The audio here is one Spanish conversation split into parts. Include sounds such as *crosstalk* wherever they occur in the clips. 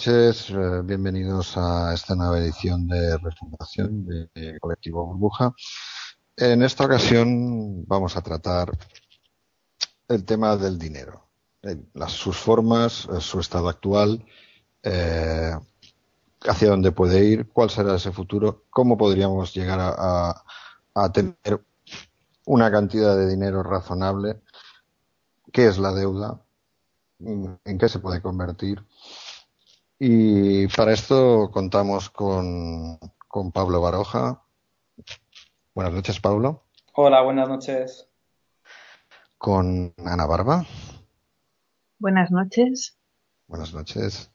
Noches, eh, bienvenidos a esta nueva edición de Refundación de Colectivo Burbuja. En esta ocasión vamos a tratar el tema del dinero, las, sus formas, eh, su estado actual, eh, hacia dónde puede ir, cuál será ese futuro, cómo podríamos llegar a tener una cantidad de dinero razonable, qué es la deuda, en qué se puede convertir y para esto contamos con, con Pablo Baroja. Buenas noches, Pablo. Hola, buenas noches. Con Ana Barba. Buenas noches. Buenas noches.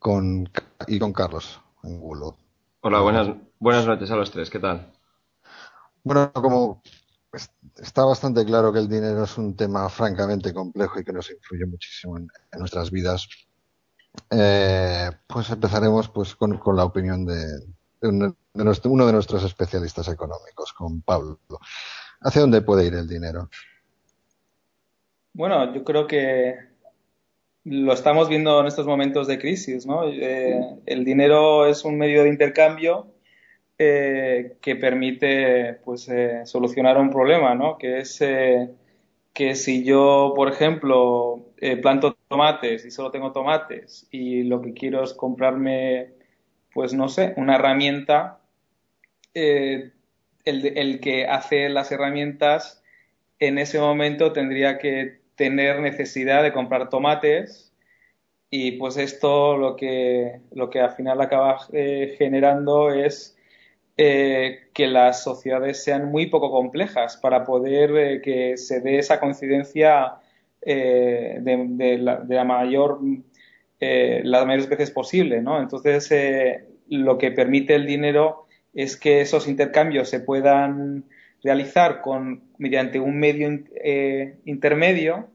Con, y con Carlos Angulo. Hola, buenas, buenas noches a los tres. ¿Qué tal? Bueno, como está bastante claro que el dinero es un tema francamente complejo y que nos influye muchísimo en nuestras vidas, eh, pues empezaremos pues con, la opinión de, uno de nuestros especialistas económicos, con Pablo. ¿Hacia dónde puede ir el dinero? Bueno, yo creo que lo estamos viendo en estos momentos de crisis, ¿no? Eh, el dinero es un medio de intercambio eh, que permite pues solucionar un problema, ¿no? Que es que si yo, por ejemplo, planto tomates y solo tengo tomates y lo que quiero es comprarme, pues no sé, una herramienta, eh, el, que hace las herramientas en ese momento tendría que tener necesidad de comprar tomates y pues esto lo que, lo que al final acaba eh, generando es eh, que las sociedades sean muy poco complejas para poder que se dé esa coincidencia eh, de, la, mayor, las mayores veces posible, ¿no? Entonces, lo que permite el dinero es que esos intercambios se puedan realizar con, mediante un medio intermedio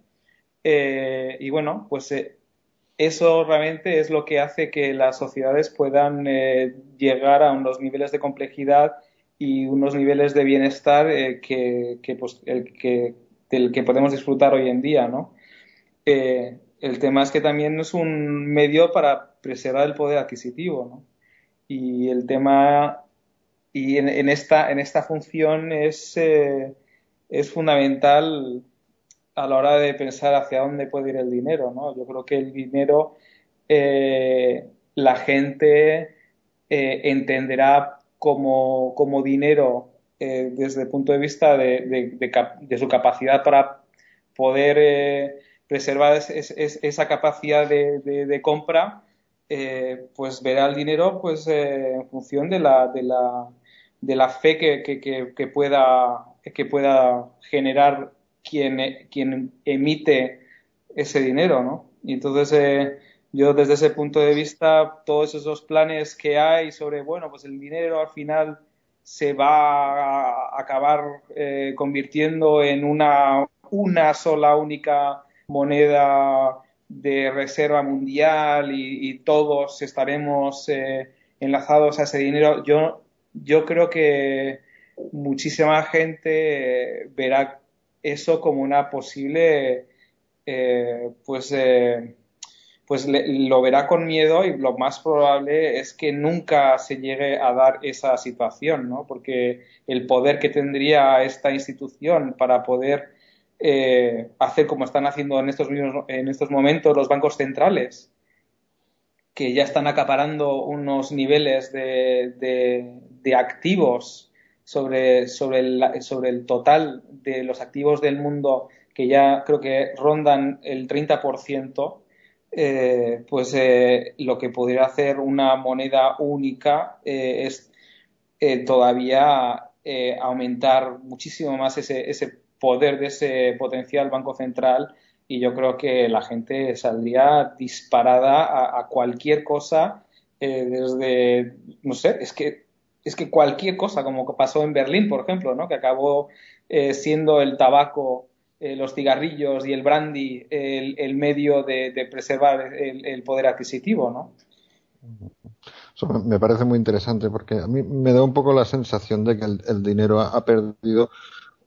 y bueno, pues eso realmente es lo que hace que las sociedades puedan eh, llegar a unos niveles de complejidad y unos niveles de bienestar eh, que, pues, que, del que podemos disfrutar hoy en día, ¿no? Eh, el tema es que también es un medio para preservar el poder adquisitivo, ¿no? Y el tema y en, esta en esta función es es fundamental a la hora de pensar hacia dónde puede ir el dinero, ¿no? Yo creo que el dinero eh, la gente eh, entenderá como, como dinero eh, desde el punto de vista de, su capacidad para poder preservar esa capacidad de, compra, pues verá el dinero pues en función de la, de la, fe que, pueda, generar quien, quien emite ese dinero, ¿no? Y entonces eh, yo desde ese punto de vista, todos esos planes que hay sobre, bueno, pues el dinero al final se va a acabar eh, convirtiendo en una, una sola única moneda de reserva mundial y, todos estaremos eh, enlazados a ese dinero, yo, yo creo que muchísima gente verá eso como una posible, eh, pues, pues lo verá con miedo y lo más probable es que nunca se llegue a dar esa situación, ¿no? Porque el poder que tendría esta institución para poder eh, hacer como están haciendo en estos, en estos momentos los bancos centrales, que ya están acaparando unos niveles de, activos sobre el total de los activos del mundo que ya creo que rondan el 30%, eh, pues eh, lo que podría hacer una moneda única eh, es todavía aumentar muchísimo más ese, ese poder de ese potencial banco central y yo creo que la gente saldría disparada a, cualquier cosa desde no sé es que es que cualquier cosa como pasó en Berlín por ejemplo no que acabó siendo el tabaco eh, los cigarrillos y el brandy el, medio de, preservar el, poder adquisitivo, ¿no? me parece muy interesante porque a mí me da un poco la sensación de que el, dinero ha, perdido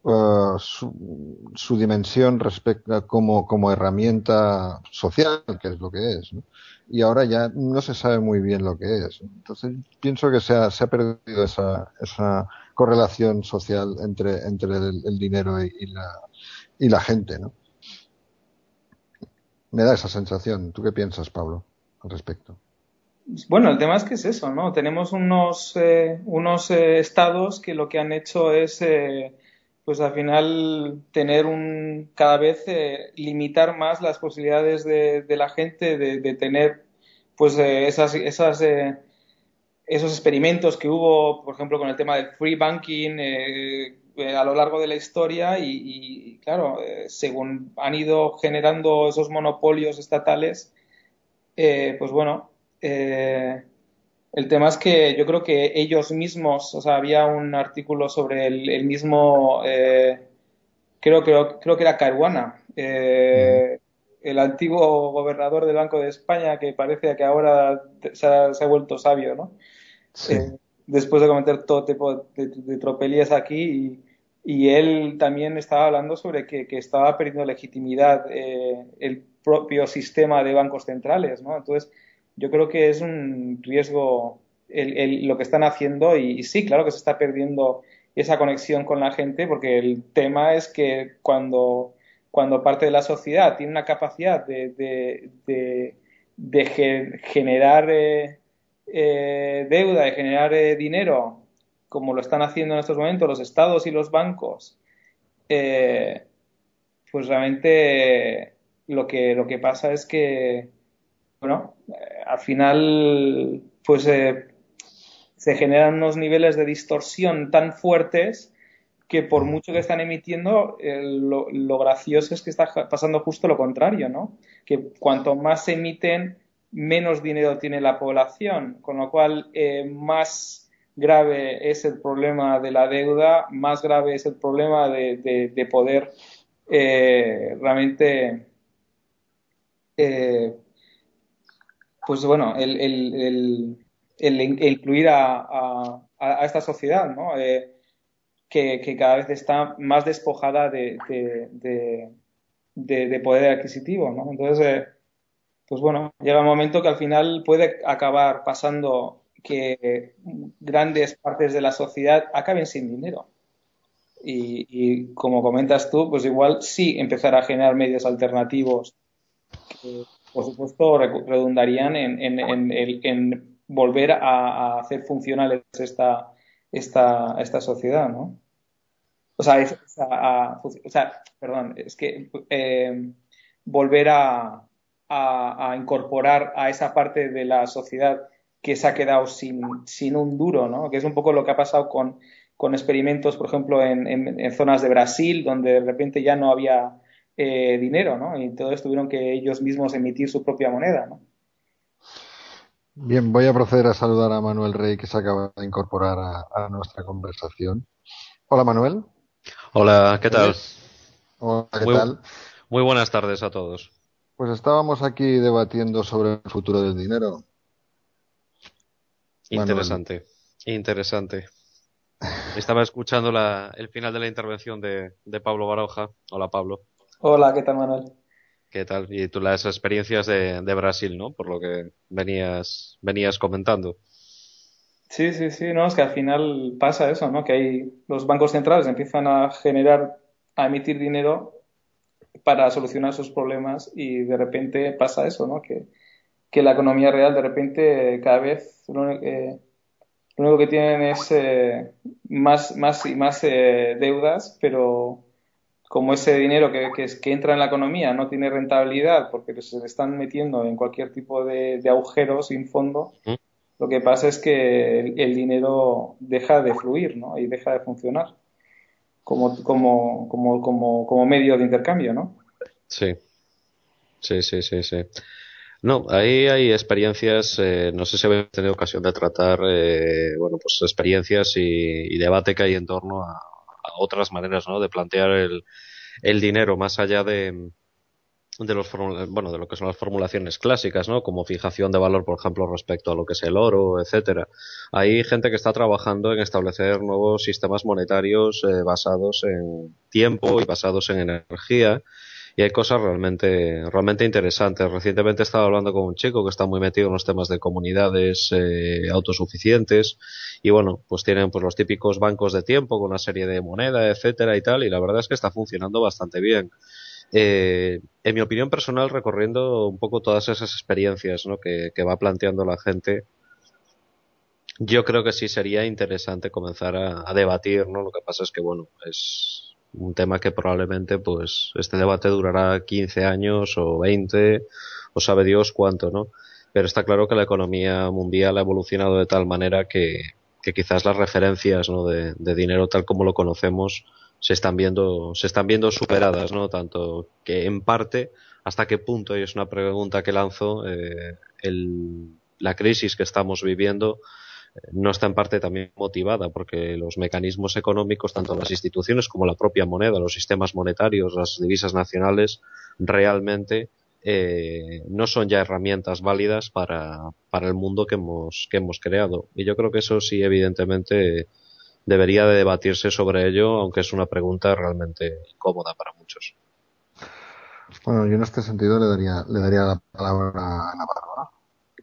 uh, su, dimensión respecto como, como herramienta social, que es lo que es, y ahora ya no se sabe muy bien lo que es. Entonces pienso que se ha, se ha perdido esa, esa correlación social entre, entre el, dinero y, la, y la gente, ¿no? Me da esa sensación. ¿Tú qué piensas, Pablo, al respecto? Bueno, el tema es que es eso, ¿no? Tenemos unos, eh, unos eh, estados que lo que han hecho es, eh, pues al final, tener un, cada vez limitar más las posibilidades de, la gente de, tener, pues, esas, esas esos experimentos que hubo, por ejemplo, con el tema del free banking, eh, a lo largo de la historia y, claro, eh, según han ido generando esos monopolios estatales, eh, pues bueno, el tema es que yo creo que ellos mismos, o sea, había un artículo sobre el, mismo, creo, creo, creo que era Caruana, el antiguo gobernador del Banco de España que parece que ahora se ha, vuelto sabio, ¿no? Después de cometer todo tipo de, tropelías aquí y, él también estaba hablando sobre que, estaba perdiendo legitimidad eh, el propio sistema de bancos centrales, ¿no? Entonces, yo creo que es un riesgo lo que están haciendo y, sí, claro que se está perdiendo esa conexión con la gente porque el tema es que cuando, cuando parte de la sociedad tiene una capacidad de, de, generar eh, eh, deuda, de generar eh, dinero, como lo están haciendo en estos momentos los estados y los bancos, eh, pues realmente lo que, lo que pasa es que, bueno, al final, pues se generan unos niveles de distorsión tan fuertes que por mucho que están emitiendo, lo, lo, gracioso es que está pasando justo lo contrario, ¿no? Que cuanto más se emiten, menos dinero tiene la población, con lo cual eh, más grave es el problema de la deuda, más grave es el problema de, poder eh, realmente, eh, pues bueno, el, incluir a, esta sociedad, ¿no? que, cada vez está más despojada de, de poder adquisitivo, ¿no? Entonces, pues bueno, llega un momento que al final puede acabar pasando que grandes partes de la sociedad acaben sin dinero. Y, como comentas tú, pues igual sí empezar a generar medios alternativos que, por supuesto, redundarían en, volver a, hacer funcionales esta, esta, esta sociedad, ¿no? O sea, o sea perdón, es que eh, volver a, a, incorporar a esa parte de la sociedad que se ha quedado sin, sin un duro, ¿no? Que es un poco lo que ha pasado con, con experimentos, por ejemplo, en, en, zonas de Brasil, donde de repente ya no había eh, dinero, ¿no? Y entonces tuvieron que ellos mismos emitir su propia moneda, ¿no? Bien, voy a proceder a saludar a Manuel Rey, que se acaba de incorporar a, nuestra conversación. Hola, Manuel. Hola, ¿qué tal? Hola, ¿qué tal? Muy buenas tardes a todos. Pues estábamos aquí debatiendo sobre el futuro del dinero. Interesante, interesante. *laughs* Estaba escuchando el final de la intervención de, Pablo Baroja. Hola, Pablo. Hola, ¿qué tal, Manuel? ¿Qué tal? Y tú las experiencias de, Brasil, ¿no? Por lo que venías, venías comentando. Sí, sí, sí, no, es que al final pasa eso, ¿no? Que hay los bancos centrales empiezan a generar, a emitir dinero para solucionar sus problemas y de repente pasa eso, ¿no? Que, que la economía real de repente cada vez lo, eh, único que tienen es eh, más, más y más eh, deudas, pero como ese dinero que, que, entra en la economía no tiene rentabilidad porque se le están metiendo en cualquier tipo de, de agujero sin fondo, lo que pasa es que el, dinero deja de fluir ¿no? y deja de funcionar como, como, como, como, como medio de intercambio, ¿no? Sí, sí, sí, sí, sí. No, ahí hay experiencias, eh, no sé si habéis tenido ocasión de tratar, eh, bueno, pues experiencias y, debate que hay en torno a, otras maneras, ¿no? De plantear el, el dinero más allá de, de los bueno de lo que son las formulaciones clásicas no como fijación de valor por ejemplo respecto a lo que es el oro etcétera. Hay gente que está trabajando en establecer nuevos sistemas monetarios eh, basados en tiempo y basados en energía. Y hay cosas realmente realmente interesantes. Recientemente he estado hablando con un chico que está muy metido en los temas de comunidades eh, autosuficientes. Y bueno pues tienen pues los típicos bancos de tiempo con una serie de moneda etcétera y tal y la verdad es que está funcionando bastante bien eh, en mi opinión personal, recorriendo un poco todas esas experiencias ¿no? que, va planteando la gente, yo creo que sí sería interesante comenzar a, debatir, ¿no? Lo que pasa es que, bueno, es un tema que probablemente, pues, este debate durará 15 años o 20 o sabe Dios cuánto, ¿no? Pero está claro que la economía mundial ha evolucionado de tal manera que, quizás las referencias ¿no? de dinero tal como lo conocemos se están viendo, se están viendo superadas, ¿no? Tanto que en parte, hasta qué punto, y es una pregunta que lanzo, eh, el, la crisis que estamos viviendo eh, no está en parte también motivada porque los mecanismos económicos, tanto las instituciones como la propia moneda, los sistemas monetarios, las divisas nacionales, realmente eh, no son ya herramientas válidas para, para el mundo que hemos, que hemos creado. Y yo creo que eso sí, evidentemente, debería de debatirse sobre ello, aunque es una pregunta realmente incómoda para muchos. Bueno, yo en este sentido le daría, le daría la palabra a Ana Bárbara.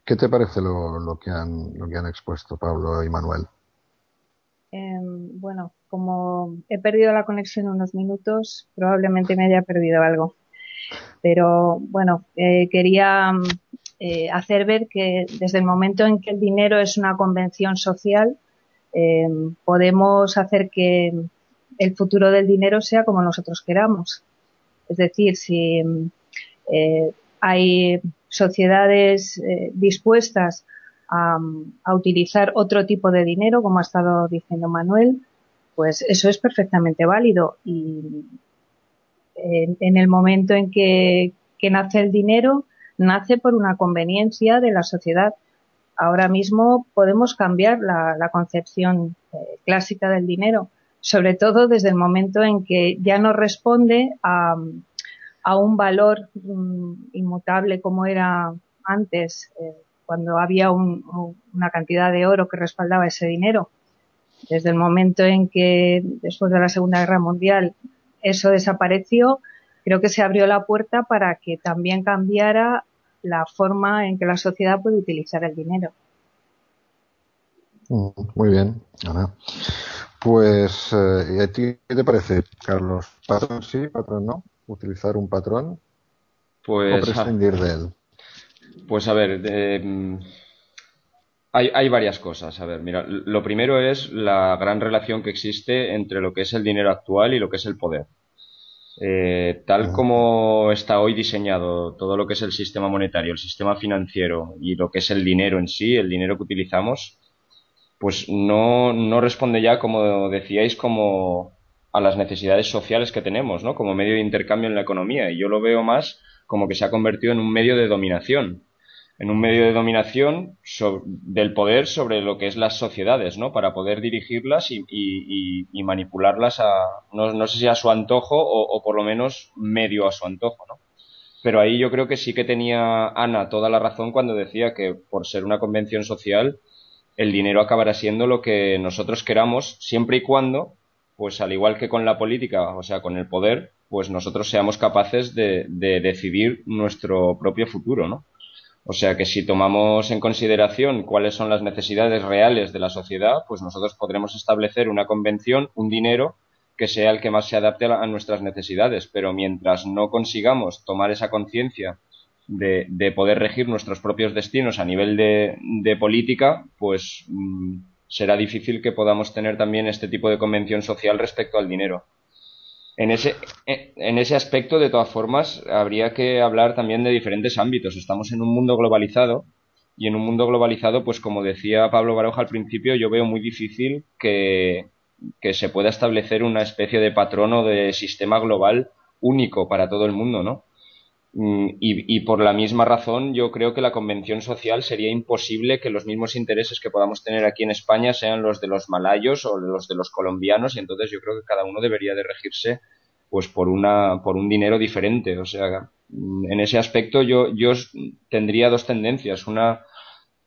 ¿Qué te parece lo, lo, que han, lo que han expuesto Pablo y Manuel? Em, bueno, como he perdido la conexión unos minutos, probablemente me haya perdido algo. Pero bueno, eh, quería eh, hacer ver que desde el momento en que el dinero es una convención social, eh, podemos hacer que el futuro del dinero sea como nosotros queramos. Es decir, si eh, hay sociedades eh, dispuestas a, utilizar otro tipo de dinero, como ha estado diciendo Manuel, pues eso es perfectamente válido. Y en, el momento en que nace el dinero, nace por una conveniencia de la sociedad ahora mismo podemos cambiar la, concepción eh, clásica del dinero, sobre todo desde el momento en que ya no responde a, un valor mm, inmutable como era antes, eh, cuando había una cantidad de oro que respaldaba ese dinero. Desde el momento en que, después de la Segunda Guerra Mundial, eso desapareció, creo que se abrió la puerta para que también cambiara la forma en que la sociedad puede utilizar el dinero. Mm, muy bien, Ana. Pues, eh, ¿y a ti qué te parece, Carlos? ¿Patrón sí, patrón no? ¿Utilizar un patrón? Pues, ¿O prescindir de él? Pues a ver, mm, hay, hay, varias cosas. A ver, mira, lo primero es la gran relación que existe entre lo que es el dinero actual y lo que es el poder. Eh, tal como está hoy diseñado todo lo que es el sistema monetario, el sistema financiero y lo que es el dinero en sí, el dinero que utilizamos, pues no, no responde ya, como decíais, como a las necesidades sociales que tenemos, ¿no? Como medio de intercambio en la economía. Y yo lo veo más como que se ha convertido en un medio de dominación en un medio de dominación del poder sobre lo que es las sociedades, ¿no? Para poder dirigirlas y, manipularlas a, no, sé si a su antojo o, por lo menos medio a su antojo, ¿no? Pero ahí yo creo que sí que tenía Ana toda la razón cuando decía que por ser una convención social, el dinero acabará siendo lo que nosotros queramos, siempre y cuando, pues al igual que con la política, o sea, con el poder, pues nosotros seamos capaces de decidir nuestro propio futuro, ¿no? O sea que si tomamos en consideración cuáles son las necesidades reales de la sociedad, pues nosotros podremos establecer una convención, un dinero que sea el que más se adapte a, nuestras necesidades. Pero mientras no consigamos tomar esa conciencia de, de, poder regir nuestros propios destinos a nivel de, política, pues mm, será difícil que podamos tener también este tipo de convención social respecto al dinero. En ese, en ese aspecto, de todas formas, habría que hablar también de diferentes ámbitos. Estamos en un mundo globalizado y en un mundo globalizado, pues como decía Pablo Baroja al principio, yo veo muy difícil que, que se pueda establecer una especie de patrón o de sistema global único para todo el mundo, ¿no? Mm, y, y, por la misma razón, yo creo que la convención social sería imposible que los mismos intereses que podamos tener aquí en España sean los de los malayos o los de los colombianos, y entonces yo creo que cada uno debería de regirse pues por una por un dinero diferente. O sea, mm, en ese aspecto yo, yo tendría dos tendencias. Una,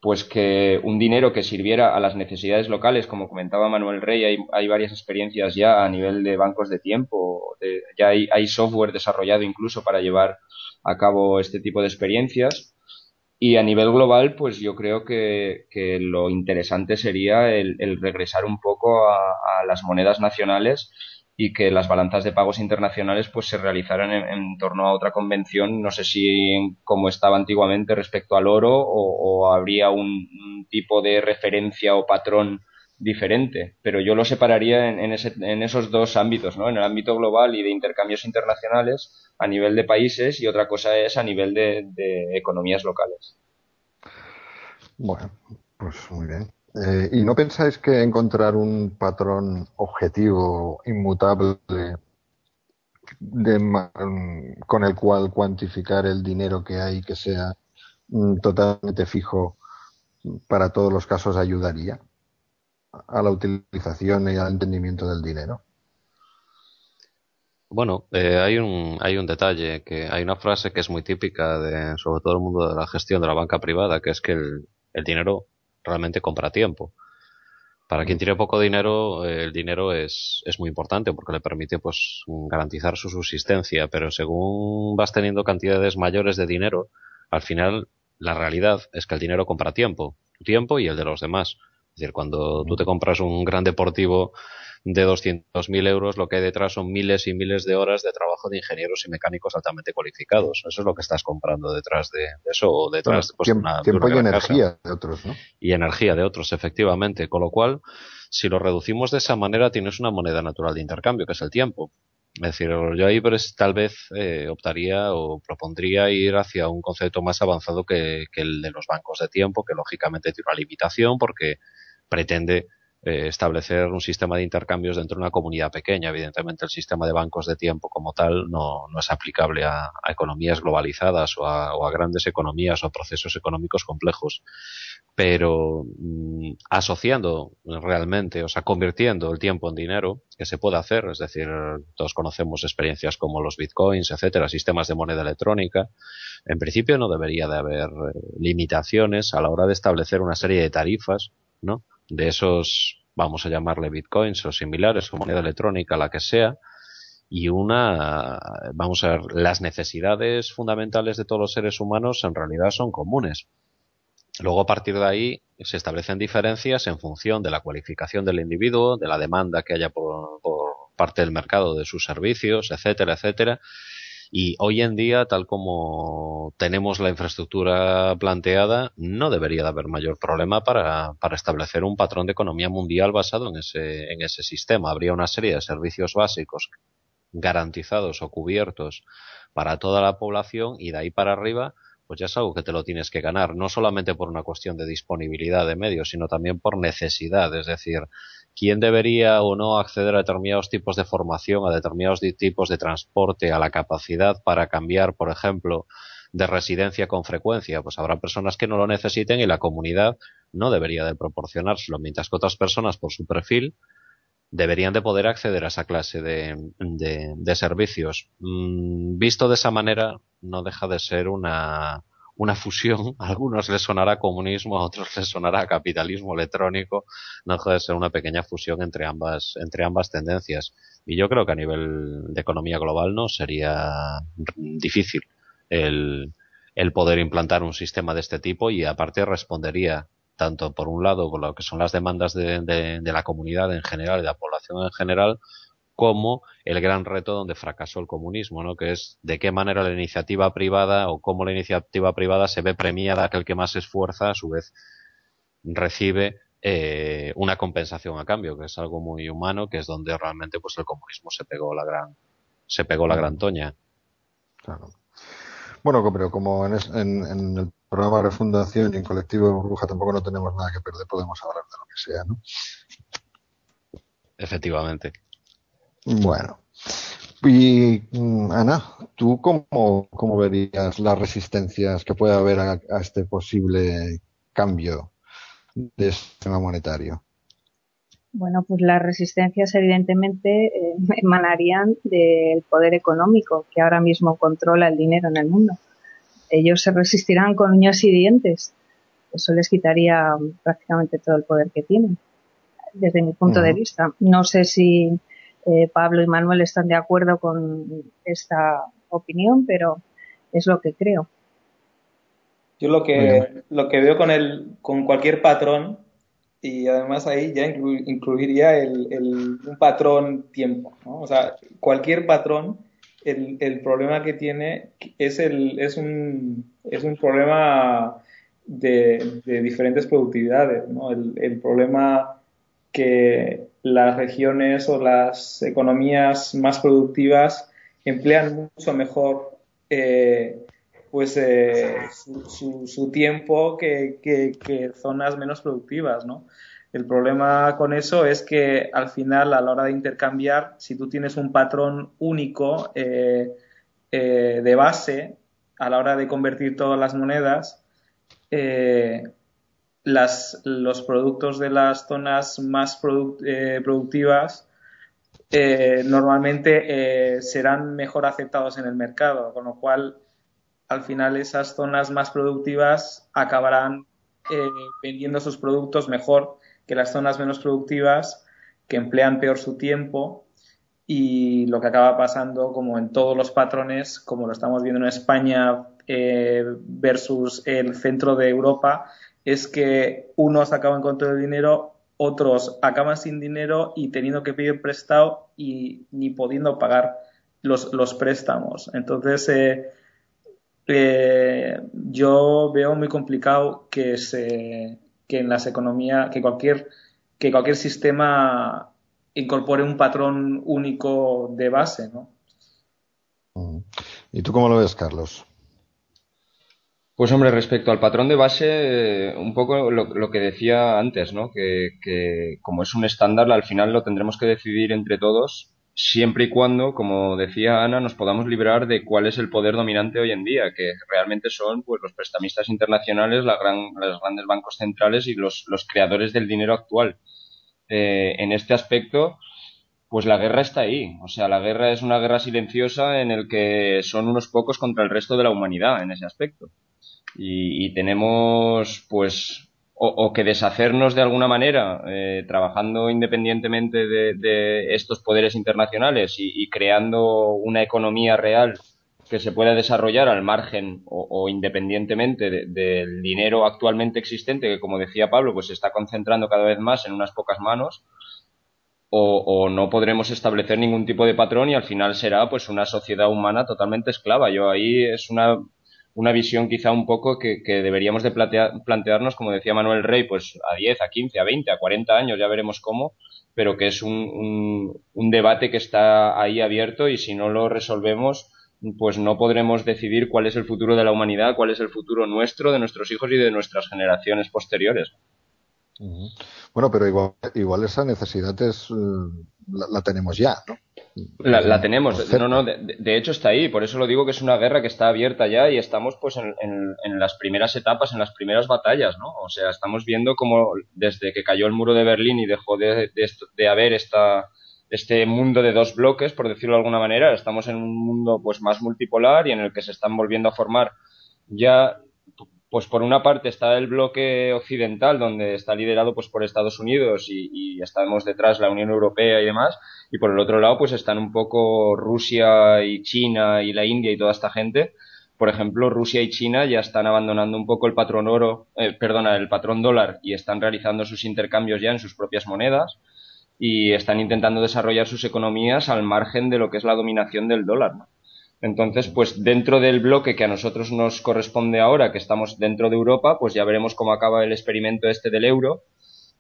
pues que un dinero que sirviera a las necesidades locales, como comentaba Manuel Rey, hay, varias experiencias ya a nivel de bancos de tiempo, ya hay, software desarrollado incluso para llevar a cabo este tipo de experiencias. Y a nivel global, pues yo creo que, lo interesante sería el, regresar un poco a, las monedas nacionales y que las balanzas de pagos internacionales pues se realizaran en, en torno a otra convención, no sé si como estaba antiguamente respecto al oro o, habría un, tipo de referencia o patrón diferente, pero yo lo separaría en, ese, en, esos dos ámbitos, ¿no? En el ámbito global y de intercambios internacionales a nivel de países y otra cosa es a nivel de economías locales. Bueno, pues muy bien. Eh, ¿Y no pensáis que encontrar un patrón objetivo, inmutable, con el cual cuantificar el dinero que hay, que sea mm, totalmente fijo para todos los casos, ayudaría? a la utilización y al entendimiento del dinero. Bueno, eh, hay un hay un detalle que hay una frase que es muy típica de sobre todo el mundo de la gestión de la banca privada que es que el dinero realmente compra tiempo. Para quien tiene poco dinero, el dinero es, es muy importante porque le permite pues garantizar su subsistencia, pero según vas teniendo cantidades mayores de dinero, al final la realidad es que el dinero compra tiempo, tiempo y el de los demás. Es decir, cuando tú te compras un gran deportivo de 200.000 euros, lo que hay detrás son miles y miles de horas de trabajo de ingenieros y mecánicos altamente cualificados. Eso es lo que estás comprando detrás de, eso, o detrás pues, tiempo, una, tiempo y energía casa. de otros, ¿no? Y energía de otros, efectivamente. Con lo cual, si lo reducimos de esa manera, tienes una moneda natural de intercambio, que es el tiempo. Es decir, yo ahí pues, tal vez eh, optaría o propondría ir hacia un concepto más avanzado que, que, el de los bancos de tiempo, que lógicamente tiene una limitación porque pretende eh, establecer un sistema de intercambios dentro de una comunidad pequeña. Evidentemente, el sistema de bancos de tiempo como tal no, no es aplicable a, a, economías globalizadas o a, o a, grandes economías o procesos económicos complejos. Pero mmm, asociando realmente, o sea, convirtiendo el tiempo en dinero, que se puede hacer, es decir, todos conocemos experiencias como los bitcoins, etcétera, sistemas de moneda electrónica. En principio no debería de haber eh, limitaciones a la hora de establecer una serie de tarifas, ¿no? De esos, vamos a llamarle bitcoins o similares o moneda electrónica, la que sea, y una, vamos a ver, las necesidades fundamentales de todos los seres humanos en realidad son comunes. Luego a partir de ahí se establecen diferencias en función de la cualificación del individuo, de la demanda que haya por, por parte del mercado de sus servicios, etcétera, etcétera, y hoy en día, tal como tenemos la infraestructura planteada, no debería de haber mayor problema para, para establecer un patrón de economía mundial basado en ese, en ese sistema. Habría una serie de servicios básicos garantizados o cubiertos para toda la población y de ahí para arriba pues ya es algo que te lo tienes que ganar, no solamente por una cuestión de disponibilidad de medios, sino también por necesidad, es decir, quién debería o no acceder a determinados tipos de formación, a determinados tipos de transporte, a la capacidad para cambiar, por ejemplo, de residencia con frecuencia, pues habrá personas que no lo necesiten y la comunidad no debería de proporcionárselo, mientras que otras personas por su perfil deberían de poder acceder a esa clase de, de, de servicios. Mm, visto de esa manera, no deja de ser una, una fusión, *laughs* a algunos les sonará comunismo, a otros les sonará capitalismo electrónico, no deja de ser una pequeña fusión entre ambas, entre ambas tendencias. Y yo creo que a nivel de economía global no sería difícil el, el poder implantar un sistema de este tipo y aparte respondería tanto por un lado con lo que son las demandas de, de, de la comunidad en general y de la población en general, como el gran reto donde fracasó el comunismo, ¿no? que es de qué manera la iniciativa privada o cómo la iniciativa privada se ve premiada aquel que más se esfuerza, a su vez recibe eh, una compensación a cambio, que es algo muy humano, que es donde realmente pues el comunismo se pegó la gran se pegó la gran toña. Claro. Bueno, pero como en, en, el programa de refundación y en colectivo de burbuja tampoco no tenemos nada que perder, podemos hablar de lo que sea, ¿no? Efectivamente. Bueno. Y mm, Ana, ¿tú cómo, cómo, verías las resistencias que puede haber a, este posible cambio de sistema monetario? Bueno, pues las resistencias evidentemente eh, *laughs* emanarían del poder económico que ahora mismo controla el dinero en el mundo. Ellos se resistirán con uñas y dientes. Eso les quitaría prácticamente todo el poder que tienen, desde mi punto de vista. No sé si eh, Pablo y Manuel están de acuerdo con esta opinión, pero es lo que creo. Yo lo que, lo que veo con, el, con cualquier patrón, y además ahí ya incluiría el, un patrón tiempo, O sea, cualquier patrón, el, el problema que tiene es, el, es, un, es un problema de, de diferentes productividades, ¿no? El, el problema que las regiones o las economías más productivas emplean mucho mejor eh, pues eh, su, tiempo que, zonas menos productivas, ¿no? El problema con eso es que al final, a la hora de intercambiar, si tú tienes un patrón único eh, de base, a la hora de convertir todas las monedas, los productos de las zonas más eh, productivas eh, normalmente eh, serán mejor aceptados en el mercado, con lo cual al final esas zonas más productivas acabarán vendiendo sus productos mejor que las zonas menos productivas que emplean peor su tiempo y lo que acaba pasando como en todos los patrones, como lo estamos viendo en España versus el centro de Europa, es que unos acaban con todo el dinero, otros acaban sin dinero y teniendo que pedir prestado y ni pudiendo pagar los, los préstamos. Entonces, eh, eh, yo veo muy complicado que se que en las economías, que cualquier, que cualquier sistema incorpore un patrón único de base, ¿no? ¿Y tú cómo lo ves, Carlos? Pues hombre, respecto al patrón de base, un poco lo, que decía antes, ¿no? Que, que, como es un estándar, al final lo tendremos que decidir entre todos, siempre y cuando, como decía Ana, nos podamos librar de cuál es el poder dominante hoy en día, que realmente son pues los prestamistas internacionales, la gran, los grandes bancos centrales y los, los creadores del dinero actual. Eh, en este aspecto, pues la guerra está ahí. O sea, la guerra es una guerra silenciosa en el que son unos pocos contra el resto de la humanidad en ese aspecto y, tenemos pues o, que deshacernos de alguna manera eh, trabajando independientemente de, estos poderes internacionales y, creando una economía real que se pueda desarrollar al margen o, independientemente del dinero actualmente existente que como decía Pablo pues se está concentrando cada vez más en unas pocas manos o, no podremos establecer ningún tipo de patrón y al final será pues una sociedad humana totalmente esclava. Yo ahí es una una visión quizá un poco que, deberíamos de plantearnos, como decía Manuel Rey, pues a 10, a 15, a 20, a 40 años, ya veremos cómo, pero que es un, un, debate que está ahí abierto y si no lo resolvemos, pues no podremos decidir cuál es el futuro de la humanidad, cuál es el futuro nuestro, de nuestros hijos y de nuestras generaciones posteriores. Bueno, pero igual, igual esa necesidad es, eh, la tenemos ya, ¿no? La, tenemos, no, no, de, hecho está ahí, por eso lo digo que es una guerra que está abierta ya y estamos pues en, en, las primeras etapas, en las primeras batallas, ¿no? O sea, estamos viendo como desde que cayó el muro de Berlín y dejó de, de, haber esta, este mundo de dos bloques, por decirlo de alguna manera, estamos en un mundo pues más multipolar y en el que se están volviendo a formar ya pues por una parte está el bloque occidental donde está liderado pues por Estados Unidos y, estamos detrás la Unión Europea y demás y por el otro lado pues están un poco Rusia y China y la India y toda esta gente por ejemplo Rusia y China ya están abandonando un poco el patrón oro eh, perdona el patrón dólar y están realizando sus intercambios ya en sus propias monedas y están intentando desarrollar sus economías al margen de lo que es la dominación del dólar. Entonces, pues dentro del bloque que a nosotros nos corresponde ahora, que estamos dentro de Europa, pues ya veremos cómo acaba el experimento este del euro.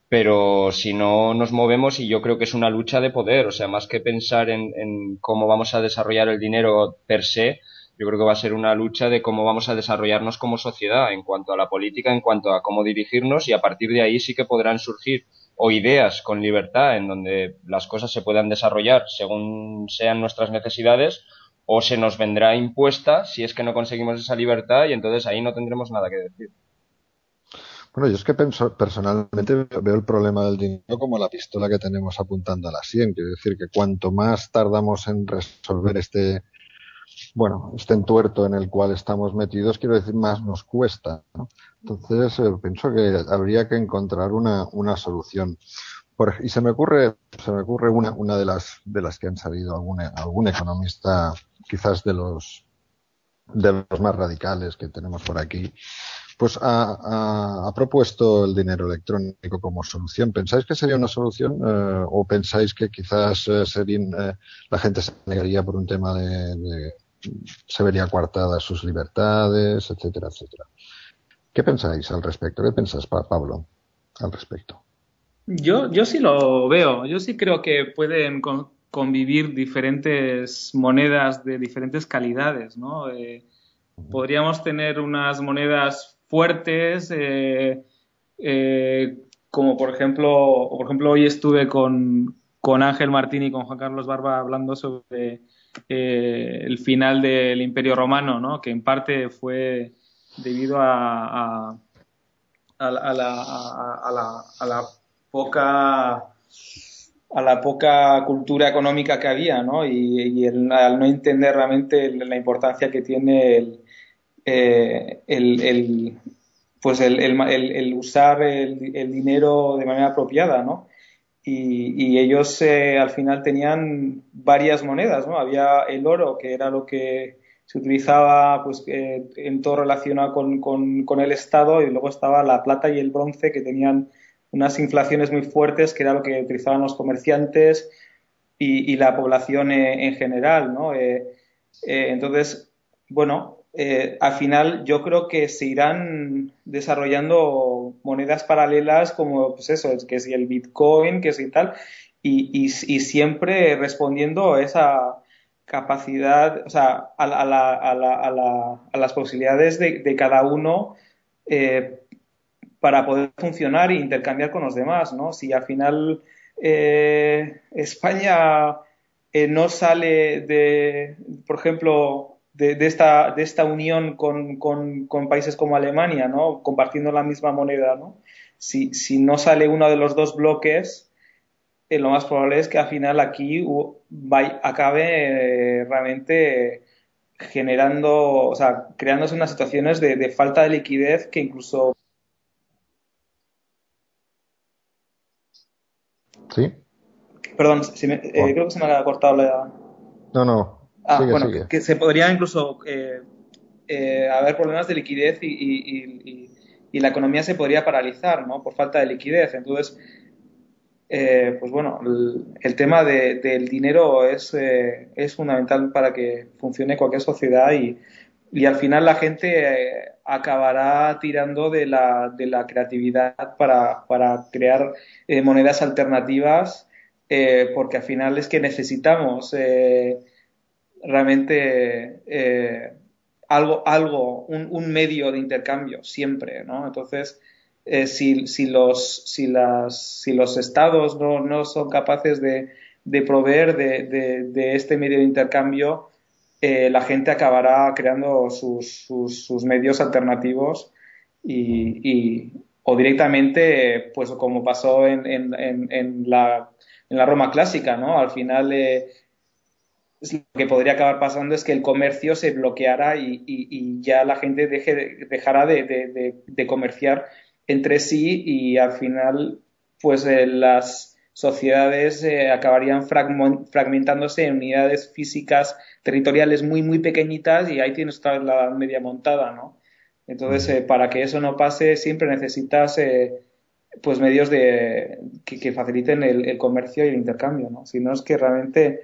Pero si no nos movemos, y yo creo que es una lucha de poder, o sea, más que pensar en, en cómo vamos a desarrollar el dinero per se, yo creo que va a ser una lucha de cómo vamos a desarrollarnos como sociedad en cuanto a la política, en cuanto a cómo dirigirnos, y a partir de ahí sí que podrán surgir o ideas con libertad en donde las cosas se puedan desarrollar según sean nuestras necesidades o se nos vendrá impuesta si es que no conseguimos esa libertad y entonces ahí no tendremos nada que decir. Bueno, yo es que personalmente veo el problema del dinero como la pistola que tenemos apuntando a la sien. Quiero decir que cuanto más tardamos en resolver este, bueno, este entuerto en el cual estamos metidos, quiero decir, más nos cuesta. Entonces, eh, pienso que habría que encontrar una, una solución. Y se me ocurre, se me ocurre una, una de las, de las que han salido algún, algún economista, quizás de los, de los más radicales que tenemos por aquí, pues ha, propuesto el dinero electrónico como solución. ¿Pensáis que sería una solución eh, o pensáis que quizás eh, sería, eh, la gente se negaría por un tema de, se vería coartada sus libertades, etcétera, etcétera? ¿Qué pensáis al respecto? ¿Qué pensás, Pablo, al respecto? Yo, yo sí lo veo. Yo sí creo que pueden convivir diferentes monedas de diferentes calidades, ¿no? podríamos tener unas monedas fuertes, eh, eh, como por ejemplo, por ejemplo hoy estuve con, con Ángel Martín y con Juan Carlos Barba hablando sobre eh, el final del Imperio Romano, ¿no? que en parte fue debido a, a, a, la, a la, la, poca a la poca cultura económica que había, ¿no? Y, y el, al no entender realmente la importancia que tiene el, eh, el, pues el, usar el, dinero de manera apropiada, ¿no? Y, ellos eh, al final tenían varias monedas, ¿no? Había el oro, que era lo que se utilizaba pues eh, en todo relacionado con, el Estado, y luego estaba la plata y el bronce, que tenían unas inflaciones muy fuertes, que era lo que utilizaban los comerciantes y, la población en general, ¿no? entonces, bueno, eh, al final yo creo que se irán desarrollando monedas paralelas como pues eso, que si el Bitcoin, que si tal, y, y, siempre respondiendo a esa capacidad, o sea, a, la, a, la, a las posibilidades de, de cada uno eh, para poder funcionar e intercambiar con los demás, ¿no? Si al final eh, España no sale de, por ejemplo, de, esta, de esta unión con, con, países como Alemania, ¿no? compartiendo la misma moneda. ¿no? Si, si no sale uno de los dos bloques, eh, lo más probable es que al final aquí acabe eh, realmente generando, o sea, creándose unas situaciones de, falta de liquidez que incluso. Sí. Perdón, eh, creo que se me ha cortado la. No, no, Ah, bueno, que se podría incluso eh, eh, haber problemas de liquidez y, la economía se podría paralizar, ¿no? Por falta de liquidez. Entonces, pues bueno, el, tema del dinero es, es fundamental para que funcione cualquier sociedad y, al final la gente acabará tirando de la, de la creatividad para, para crear monedas alternativas porque al final es que necesitamos realmente eh, algo, algo un, medio de intercambio siempre, ¿no? Entonces, eh, si, si, los, si, las, si los estados no, no son capaces de, de proveer de, de, este medio de intercambio, eh, la gente acabará creando sus, sus, medios alternativos y, y, o directamente, pues como pasó en, en, en, la, en la Roma clásica, ¿no? Al final lo que podría acabar pasando es que el comercio se bloqueara y, ya la gente deje, dejará de, comerciar entre sí y al final pues eh, las sociedades eh, acabarían fragmentándose en unidades físicas territoriales muy muy pequeñitas y ahí tienes toda la media montada, ¿no? Entonces, eh, para que eso no pase, siempre necesitas pues medios de, que, faciliten el, comercio y el intercambio, ¿no? Si no es que realmente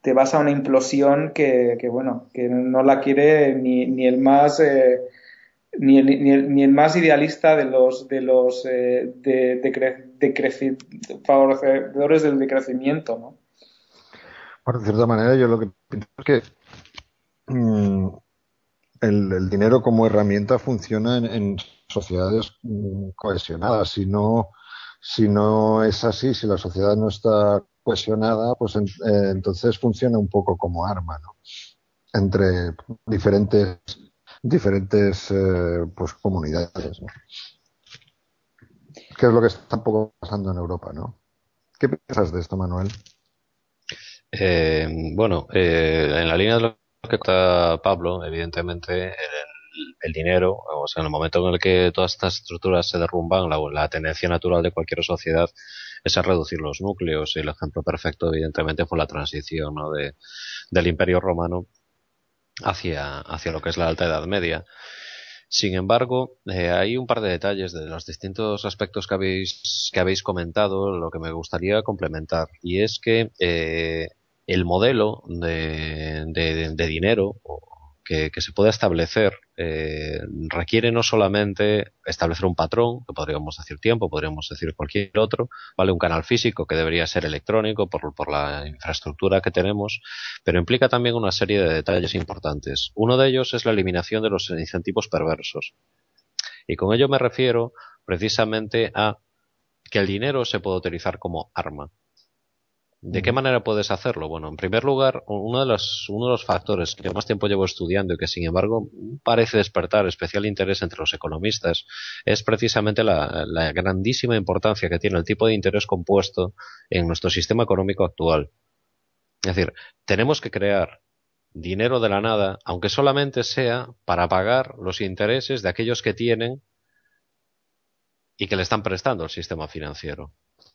te vas a una implosión que, bueno, que no la quiere ni, ni el más eh, ni, ni, el, más idealista de los de los eh, de, favorecedores del decrecimiento, ¿no? Bueno, de cierta manera yo lo que pienso es que mm, el, dinero como herramienta funciona en, sociedades mm, cohesionadas. Si no, si no es así, si la sociedad no está cohesionada, pues eh, entonces funciona un poco como arma, ¿no? Entre diferentes diferentes eh, pues comunidades. ¿no? ¿Qué es lo que está un pasando en Europa, no? ¿Qué piensas de esto, Manuel? Eh, bueno, en la línea de lo que está Pablo, evidentemente el, dinero, o sea, en el momento en el que todas estas estructuras se derrumban, la, tendencia natural de cualquier sociedad es a reducir los núcleos. Y el ejemplo perfecto, evidentemente, fue la transición de, del Imperio Romano hacia, hacia lo que es la Alta Edad Media. Sin embargo, eh, hay un par de detalles de los distintos aspectos que habéis, que habéis comentado, lo que me gustaría complementar. Y es que eh, el modelo de, de, dinero que, se pueda establecer eh, requiere no solamente establecer un patrón, que podríamos decir tiempo, podríamos decir cualquier otro, vale un canal físico que debería ser electrónico por, por la infraestructura que tenemos, pero implica también una serie de detalles importantes. Uno de ellos es la eliminación de los incentivos perversos. Y con ello me refiero precisamente a que el dinero se puede utilizar como arma. ¿De qué manera puedes hacerlo? Bueno, en primer lugar, uno de los, uno de los factores que más tiempo llevo estudiando y que sin embargo parece despertar especial interés entre los economistas es precisamente la, la grandísima importancia que tiene el tipo de interés compuesto en nuestro sistema económico actual. Es decir, tenemos que crear dinero de la nada, aunque solamente sea para pagar los intereses de aquellos que tienen y que le están prestando al sistema financiero.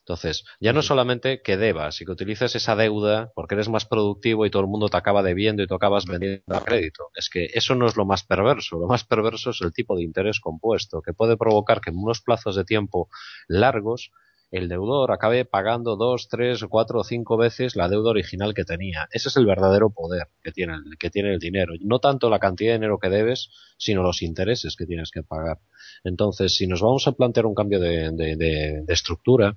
Entonces, ya no solamente que debas y que utilices esa deuda porque eres más productivo y todo el mundo te acaba debiendo y tú acabas vendiendo a crédito. Es que eso no es lo más perverso. Lo más perverso es el tipo de interés compuesto que puede provocar que en unos plazos de tiempo largos el deudor acabe pagando dos, tres, cuatro o cinco veces la deuda original que tenía. Ese es el verdadero poder que tiene, que tiene el dinero. No tanto la cantidad de dinero que debes, sino los intereses que tienes que pagar. Entonces, si nos vamos a plantear un cambio de, de estructura,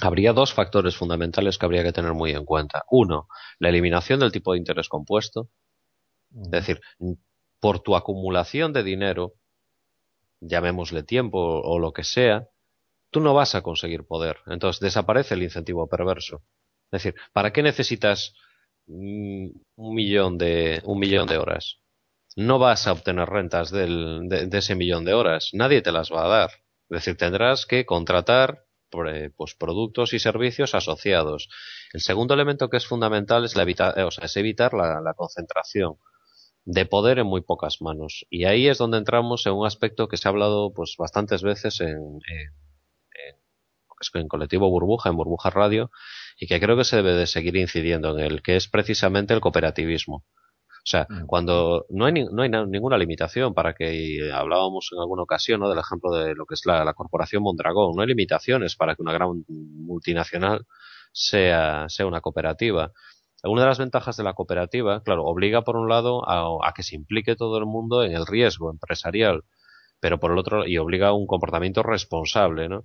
habría dos factores fundamentales que habría que tener muy en cuenta. Uno, la eliminación del tipo de interés compuesto. Es decir, por tu acumulación de dinero, llamémosle tiempo o lo que sea, tú no vas a conseguir poder. Entonces desaparece el incentivo perverso. Es decir, ¿para qué necesitas mm, un millón de, un millón de horas? No vas a obtener rentas del, de ese millón de horas. Nadie te las va a dar. Es decir, tendrás que contratar pues, productos y servicios asociados. El segundo elemento que es fundamental es, la eh, es evitar la, concentración de poder en muy pocas manos. Y ahí es donde entramos en un aspecto que se ha hablado pues bastantes veces en, en, en, colectivo burbuja, en burbuja radio, y que creo que se debe de seguir incidiendo en él, que es precisamente el cooperativismo. O sea, mm. cuando no hay, no hay ninguna limitación para que hablábamos en alguna ocasión ¿no? del ejemplo de lo que es la, corporación Mondragón, no hay limitaciones para que una gran multinacional sea, sea una cooperativa. Una de las ventajas de la cooperativa, claro, obliga por un lado a, a, que se implique todo el mundo en el riesgo empresarial, pero por el otro y obliga a un comportamiento responsable, ¿no?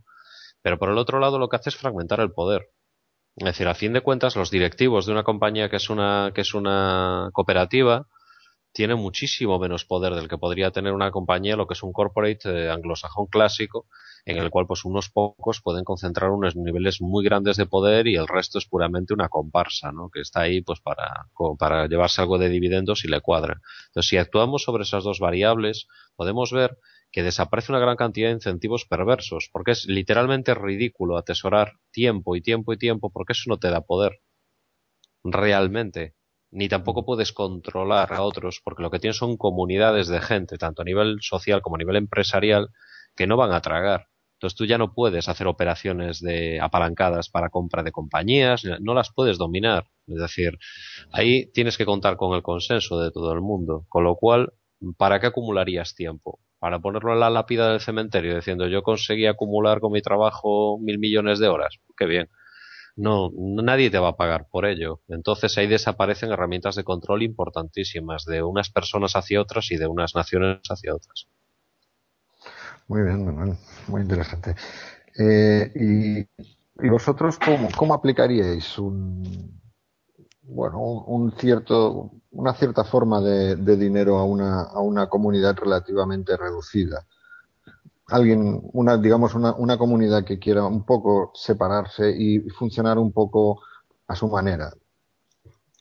Pero por el otro lado lo que hace es fragmentar el poder. Es decir, a fin de cuentas, los directivos de una compañía que es una, que es una cooperativa tienen muchísimo menos poder del que podría tener una compañía, lo que es un corporate eh, anglosajón clásico, en el cual pues unos pocos pueden concentrar unos niveles muy grandes de poder y el resto es puramente una comparsa, ¿no? Que está ahí pues para, para llevarse algo de dividendos y le cuadra. Entonces, si actuamos sobre esas dos variables, podemos ver que desaparece una gran cantidad de incentivos perversos, porque es literalmente ridículo atesorar tiempo y tiempo y tiempo, porque eso no te da poder. Realmente. Ni tampoco puedes controlar a otros, porque lo que tienes son comunidades de gente, tanto a nivel social como a nivel empresarial, que no van a tragar. Entonces tú ya no puedes hacer operaciones de apalancadas para compra de compañías, no las puedes dominar. Es decir, ahí tienes que contar con el consenso de todo el mundo, con lo cual, ¿para qué acumularías tiempo? Para ponerlo en la lápida del cementerio diciendo yo conseguí acumular con mi trabajo mil millones de horas. Qué bien. No, nadie te va a pagar por ello. Entonces ahí desaparecen herramientas de control importantísimas de unas personas hacia otras y de unas naciones hacia otras. Muy bien, Manuel. Muy interesante. Eh, y, vosotros cómo, cómo aplicaríais un, bueno, un, cierto, una cierta forma de, dinero a una, a una comunidad relativamente reducida. Alguien, una, digamos, una, una comunidad que quiera un poco separarse y funcionar un poco a su manera.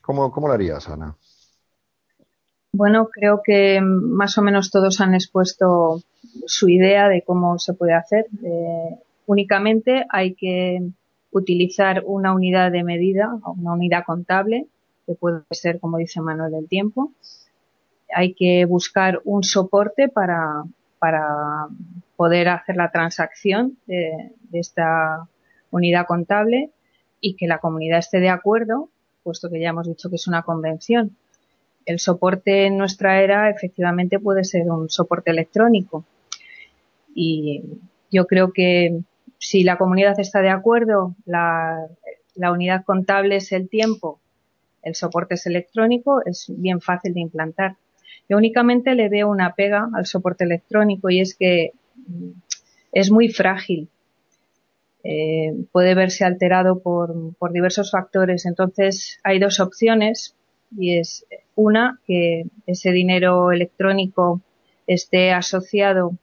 ¿Cómo, cómo lo harías, Ana? Bueno, creo que más o menos todos han expuesto su idea de cómo se puede hacer. Eh, únicamente hay que utilizar una unidad de medida, una unidad contable, que puede ser, como dice Manuel, el tiempo. Hay que buscar un soporte para, para poder hacer la transacción de, esta unidad contable y que la comunidad esté de acuerdo, puesto que ya hemos dicho que es una convención. El soporte en nuestra era efectivamente puede ser un soporte electrónico. Y yo creo que si la comunidad está de acuerdo, la, unidad contable es el tiempo, el soporte es electrónico, es bien fácil de implantar. Yo únicamente le veo una pega al soporte electrónico y es que mm, es muy frágil. Eh, puede verse alterado por, por, diversos factores. Entonces, hay dos opciones y es una, que ese dinero electrónico esté asociado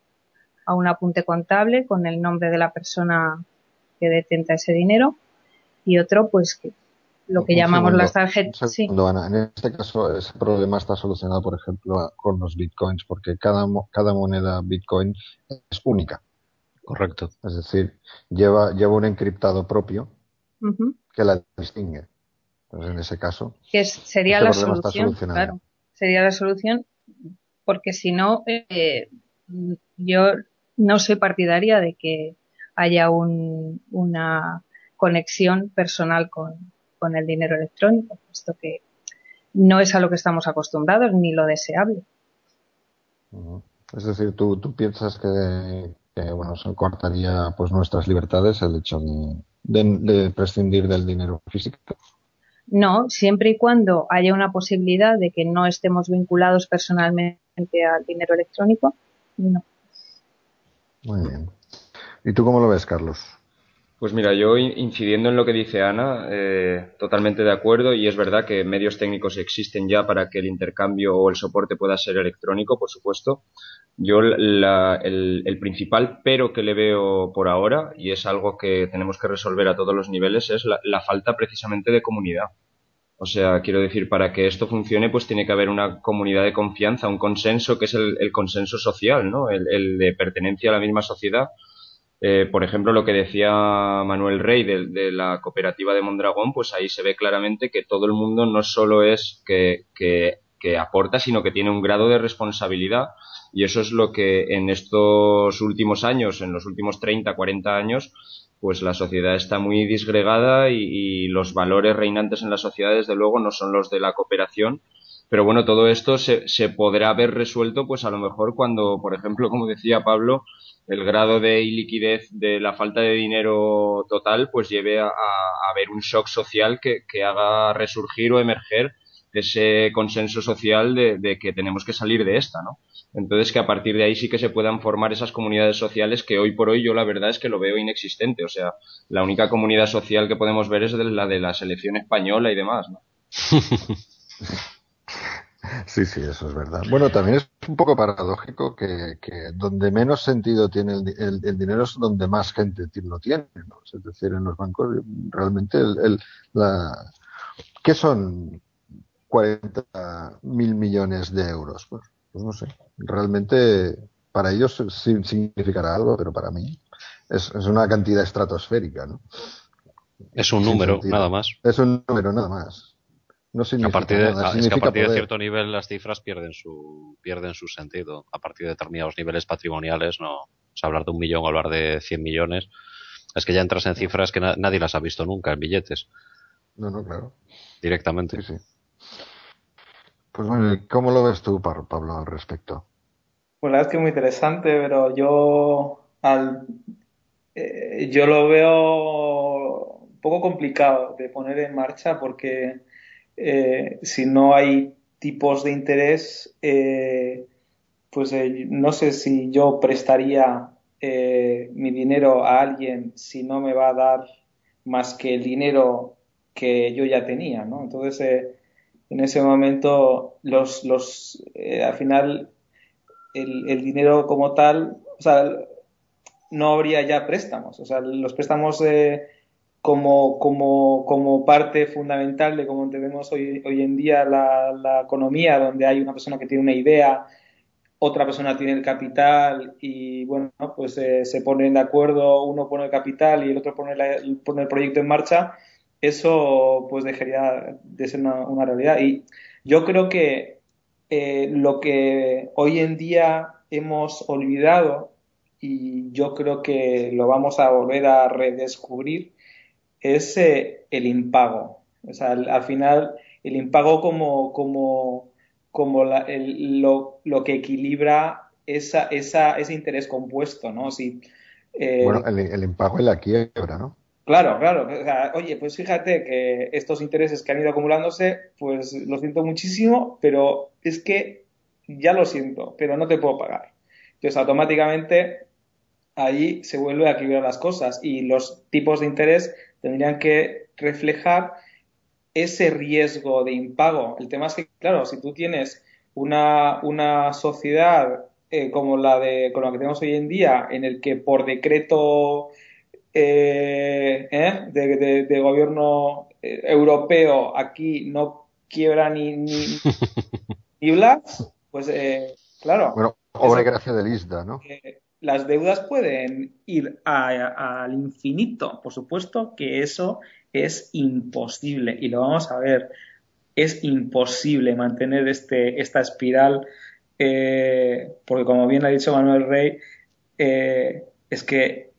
a un apunte contable con el nombre de la persona que detenta ese dinero y otro pues que lo que llamamos las tarjetas. Sí. En este caso ese problema está solucionado por ejemplo con los bitcoins porque cada, cada moneda bitcoin es única. Correcto. Es decir, lleva, lleva un encriptado propio que la distingue. Entonces, en ese caso, que sería la solución. Claro, sería la solución porque si no, eh, yo no soy partidaria de que haya una conexión personal con, el dinero electrónico, puesto que no es a lo que estamos acostumbrados ni lo deseable. Es decir, tú, tú piensas que, bueno, se cortaría pues nuestras libertades el hecho de, prescindir del dinero físico. No, siempre y cuando haya una posibilidad de que no estemos vinculados personalmente al dinero electrónico, no. Muy bien. ¿Y tú cómo lo ves, Carlos? Pues mira, yo incidiendo en lo que dice Ana, eh, totalmente de acuerdo y es verdad que medios técnicos existen ya para que el intercambio o el soporte pueda ser electrónico, por supuesto. Yo el, principal pero que le veo por ahora, y es algo que tenemos que resolver a todos los niveles, es la falta precisamente de comunidad. O sea, quiero decir, para que esto funcione, pues tiene que haber una comunidad de confianza, un consenso que es el, consenso social, ¿no? El, de pertenencia a la misma sociedad. Eh, por ejemplo, lo que decía Manuel Rey de, la cooperativa de Mondragón, pues ahí se ve claramente que todo el mundo no solo es que, que, que aporta, sino que tiene un grado de responsabilidad. Y eso es lo que en estos últimos años, en los últimos 30, 40 años, pues la sociedad está muy disgregada y, los valores reinantes en la sociedad, desde luego, no son los de la cooperación. Pero bueno, todo esto se, se podrá ver resuelto, pues a lo mejor cuando, por ejemplo, como decía Pablo, el grado de iliquidez de la falta de dinero total, pues lleve a, haber un shock social que, que, haga resurgir o emerger ese consenso social de, de que tenemos que salir de esta, ¿no? Entonces, que a partir de ahí sí que se puedan formar esas comunidades sociales que hoy por hoy yo la verdad es que lo veo inexistente. O sea, la única comunidad social que podemos ver es la de la selección española y demás, ¿no? *laughs* Sí, sí, eso es verdad. Bueno, también es un poco paradójico que, donde menos sentido tiene el, dinero es donde más gente lo tiene. ¿no? Es decir, en los bancos realmente el, la... ¿Qué son 40 mil millones de euros? Pues pues no sé, realmente para ellos significará algo, pero para mí es, una cantidad estratosférica, ¿no? Es un número, nada más. Es un número, nada más. No significa a partir de, nada. Es que a partir de cierto nivel las cifras pierden su, pierden su sentido. A partir de determinados niveles patrimoniales, no, o hablar de un millón o hablar de 100 millones, es que ya entras en cifras que nadie las ha visto nunca en billetes. No, no, claro. Directamente. Sí, sí. Pues bueno, ¿cómo lo ves tú, Pablo, al respecto? Pues la verdad es que es muy interesante, pero yo al, eh, yo lo veo un poco complicado de poner en marcha porque eh, si no hay tipos de interés, eh, pues no sé si yo prestaría mi dinero a alguien si no me va a dar más que el dinero que yo ya tenía, ¿no? Entonces, en ese momento, los, los, al final, el, el, dinero como tal, o sea, no habría ya préstamos. O sea, los préstamos eh, como, como, como, parte fundamental de cómo entendemos hoy, hoy en día la, la, economía, donde hay una persona que tiene una idea, otra persona tiene el capital y, bueno, pues eh, se ponen de acuerdo, uno pone el capital y el otro pone, pone el proyecto en marcha, eso pues dejaría de ser una, realidad. Y yo creo que eh, lo que hoy en día hemos olvidado y yo creo que lo vamos a volver a redescubrir es eh, el impago. O sea, al, final, el impago como, como, como lo, lo, que equilibra esa, esa, ese interés compuesto, ¿no? Si, eh, bueno, el, el, impago es la quiebra, ¿no? Claro, claro. Oye, pues fíjate que estos intereses que han ido acumulándose, pues lo siento muchísimo, pero es que ya lo siento, pero no te puedo pagar. Entonces, automáticamente ahí se vuelve a equilibrar las cosas y los tipos de interés tendrían que reflejar ese riesgo de impago. El tema es que, claro, si tú tienes una, una sociedad eh, como la de con la que tenemos hoy en día, en el que por decreto eh, ¿eh? de, de, gobierno europeo aquí no quiebra ni, ni, *laughs* ni Blas, pues claro. Bueno, obra gracia de Lisda, ¿no? las deudas pueden ir al infinito. Por supuesto que eso es imposible y lo vamos a ver. Es imposible mantener este, esta espiral eh, porque como bien ha dicho Manuel Rey, eh, es que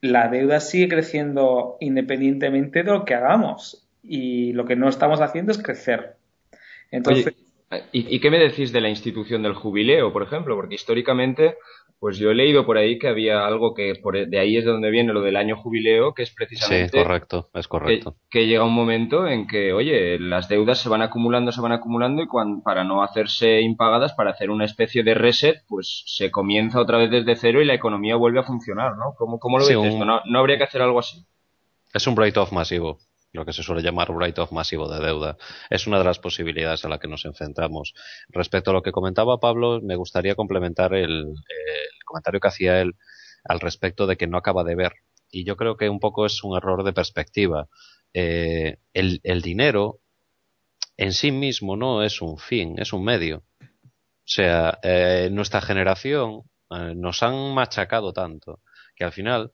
la deuda sigue creciendo independientemente de lo que hagamos y lo que no estamos haciendo es crecer. Entonces, ¿y, ¿y, qué me decís de la institución del jubileo, por ejemplo? Porque históricamente pues yo he leído por ahí que había algo que por, e, de ahí es de donde viene lo del año jubileo, que es precisamente. Sí, correcto, es correcto. Que, llega un momento en que, oye, las deudas se van acumulando, se van acumulando y para no hacerse impagadas, para hacer una especie de reset, pues se comienza otra vez desde cero y la economía vuelve a funcionar, ¿no? ¿Cómo, cómo lo ves esto? ¿No, ¿No habría que hacer algo así? Es un write-off masivo lo que se suele llamar write-off masivo de deuda. Es una de las posibilidades a la que nos enfrentamos. Respecto a lo que comentaba Pablo, me gustaría complementar el, comentario que hacía él al respecto de que no acaba de ver. Y yo creo que un poco es un error de perspectiva. Eh, el, dinero en sí mismo no es un fin, es un medio. O sea, eh, nuestra generación eh, nos han machacado tanto que al final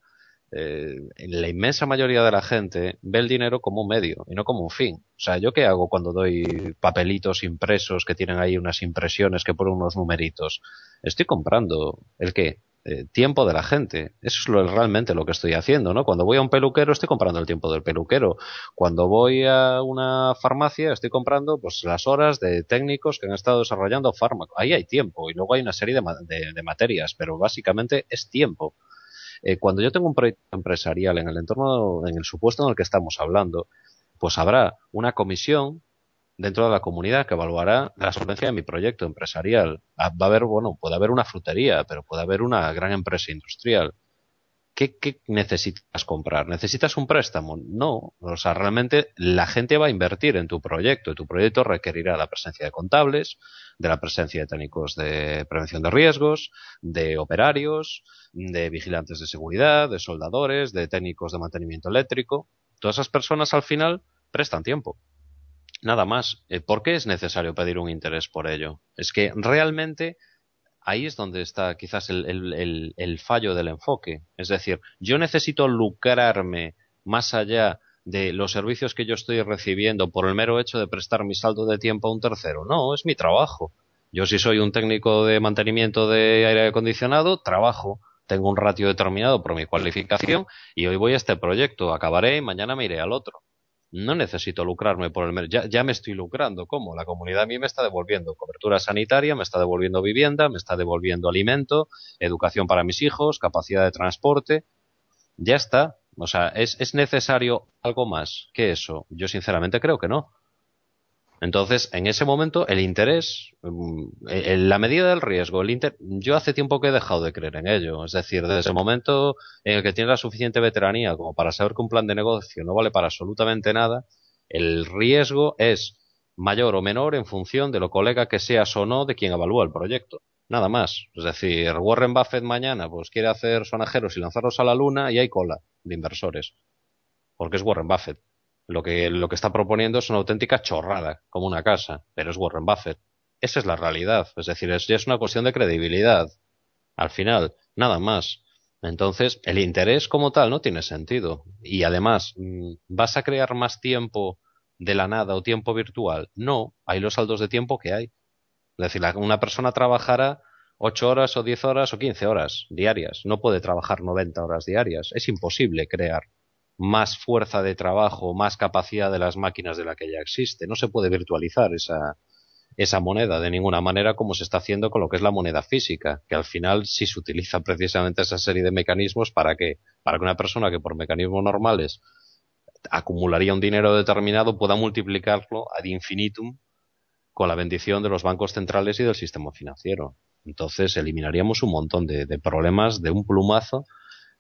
eh, la inmensa mayoría de la gente ve el dinero como un medio y no como un fin. O sea, ¿yo qué hago cuando doy papelitos impresos que tienen ahí unas impresiones que ponen unos numeritos? Estoy comprando el qué? Eh, tiempo de la gente. Eso es lo, realmente lo que estoy haciendo, ¿no? Cuando voy a un peluquero estoy comprando el tiempo del peluquero. Cuando voy a una farmacia estoy comprando pues las horas de técnicos que han estado desarrollando fármacos. Ahí hay tiempo y luego hay una serie de materias, pero básicamente es tiempo. Eh, cuando yo tengo un proyecto empresarial en el entorno, en el supuesto en el que estamos hablando, pues habrá una comisión dentro de la comunidad que evaluará la solvencia de mi proyecto empresarial. Ah, va a haber, bueno, puede haber una frutería, pero puede haber una gran empresa industrial. ¿Qué, ¿Qué, necesitas comprar? ¿Necesitas un préstamo? No. O sea, realmente la gente va a invertir en tu proyecto y tu proyecto requerirá la presencia de contables, de la presencia de técnicos de prevención de riesgos, de operarios, de vigilantes de seguridad, de soldadores, de técnicos de mantenimiento eléctrico. Todas esas personas al final prestan tiempo. Nada más. Eh, ¿Por qué es necesario pedir un interés por ello? Es que realmente ahí es donde está quizás el, fallo del enfoque. Es decir, yo necesito lucrarme más allá de los servicios que yo estoy recibiendo por el mero hecho de prestar mi saldo de tiempo a un tercero. No, es mi trabajo. Yo si soy un técnico de mantenimiento de aire acondicionado, trabajo tengo un ratio determinado por mi cualificación y hoy voy a este proyecto, acabaré y mañana me iré al otro. No necesito lucrarme por el mercado. Ya, ya, me estoy lucrando. ¿Cómo? La comunidad a mí me está devolviendo cobertura sanitaria, me está devolviendo vivienda, me está devolviendo alimento, educación para mis hijos, capacidad de transporte. Ya está. O sea, ¿es, ¿es necesario algo más que eso? Yo sinceramente creo que no. Entonces, en ese momento, el interés, mm, en la medida del riesgo, el inter... yo hace tiempo que he dejado de creer en ello. Es decir, desde el momento en el que tienes la suficiente veteranía como para saber que un plan de negocio no vale para absolutamente nada, el riesgo es mayor o menor en función de lo colega que seas o no de quien evalúa el proyecto. Nada más. Es decir, Warren Buffett mañana pues quiere hacer sonajeros y lanzarlos a la luna y hay cola de inversores. Porque es Warren Buffett. Lo que, lo que está proponiendo es una auténtica chorrada, como una casa, pero es Warren Buffett. Esa es la realidad. Es decir, es, es una cuestión de credibilidad. Al final, nada más. Entonces, el interés como tal no tiene sentido. Y además, mm, ¿vas a crear más tiempo de la nada o tiempo virtual? No, hay los saldos de tiempo que hay. Es decir, una persona trabajará ocho horas o diez horas o quince horas diarias. No puede trabajar noventa horas diarias. Es imposible crear más fuerza de trabajo, más capacidad de las máquinas de la que ya existe. No se puede virtualizar esa, esa moneda de ninguna manera como se está haciendo con lo que es la moneda física, que al final sí se utiliza precisamente esa serie de mecanismos para que, para que una persona que por mecanismos normales acumularía un dinero determinado pueda multiplicarlo ad infinitum con la bendición de los bancos centrales y del sistema financiero. Entonces eliminaríamos un montón de, de problemas de un plumazo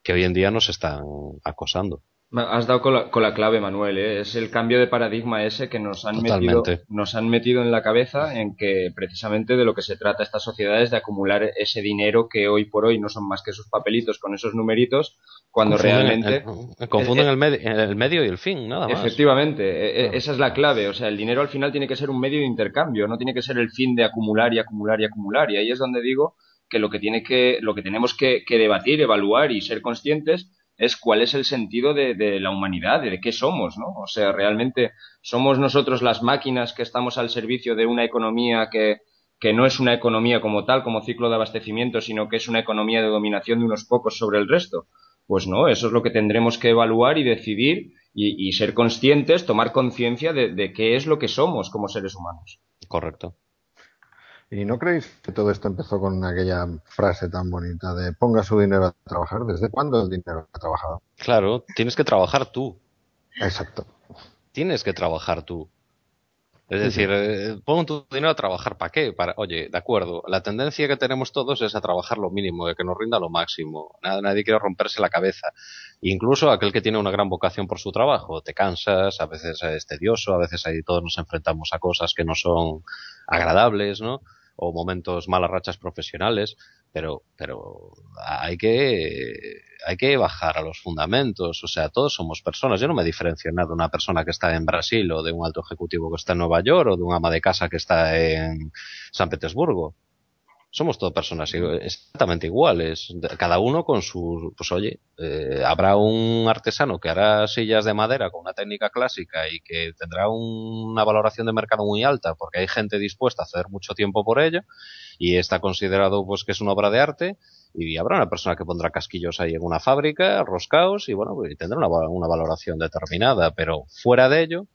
que hoy en día nos están acosando. Has dado con la, clave, Manuel. ¿eh? Es el cambio de paradigma ese que nos han, metido, nos han metido en la cabeza en que precisamente de lo que se trata esta sociedad es de acumular ese dinero que hoy por hoy no son más que esos papelitos con esos numeritos, cuando realmente... confunden el, el, medio y el fin, nada más. Efectivamente, e, e, esa es la clave. O sea, el dinero al final tiene que ser un medio de intercambio, no tiene que ser el fin de acumular y acumular y acumular. Y ahí es donde digo que lo que, tiene que, lo que tenemos que, que debatir, evaluar y ser conscientes es cuál es el sentido de, de, la humanidad, de qué somos, ¿no? O sea, realmente somos nosotros las máquinas que estamos al servicio de una economía que, no es una economía como tal, como ciclo de abastecimiento, sino que es una economía de dominación de unos pocos sobre el resto. Pues no, eso es lo que tendremos que evaluar y decidir y, y ser conscientes, tomar conciencia de, de qué es lo que somos como seres humanos. Correcto. ¿Y no creéis que todo esto empezó con aquella frase tan bonita de ponga su dinero a trabajar? ¿Desde cuándo el dinero ha trabajado? Claro, tienes que trabajar tú. Exacto. Tienes que trabajar tú. Es decir, eh, pon tu dinero a trabajar para qué? Para, oye, de acuerdo, la tendencia que tenemos todos es a trabajar lo mínimo, de que nos rinda lo máximo. Nadie, nadie quiere romperse la cabeza. Incluso aquel que tiene una gran vocación por su trabajo, te cansas, a veces es tedioso, a veces ahí todos nos enfrentamos a cosas que no son agradables, ¿no? O momentos malas rachas profesionales, pero, pero hay que, hay que bajar a los fundamentos, o sea, todos somos personas. Yo no me diferencio nada de una persona que está en Brasil o de un alto ejecutivo que está en Nueva York o de un ama de casa que está en San Petersburgo somos todas personas exactamente iguales, cada uno con su, pues oye, eh, habrá un artesano que hará sillas de madera con una técnica clásica y que tendrá una valoración de mercado muy alta porque hay gente dispuesta a hacer mucho tiempo por ello y está considerado pues que es una obra de arte y habrá una persona que pondrá casquillos ahí en una fábrica, roscaos y bueno, y tendrá una valoración determinada, pero fuera de ello,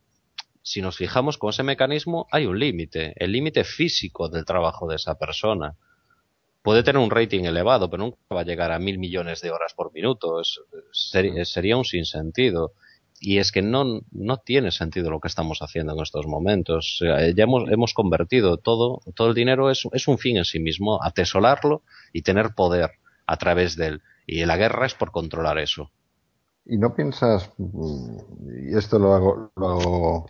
si nos fijamos con ese mecanismo hay un límite, el límite físico del trabajo de esa persona puede tener un rating elevado, pero nunca va a llegar a mil millones de horas por minuto. Es, sería un sinsentido. Y es que no, no tiene sentido lo que estamos haciendo en estos momentos. Ya hemos, hemos convertido todo, todo el dinero es, es un fin en sí mismo, atesolarlo y tener poder a través de él. Y la guerra es por controlar eso. ¿Y no piensas, y esto lo hago, lo hago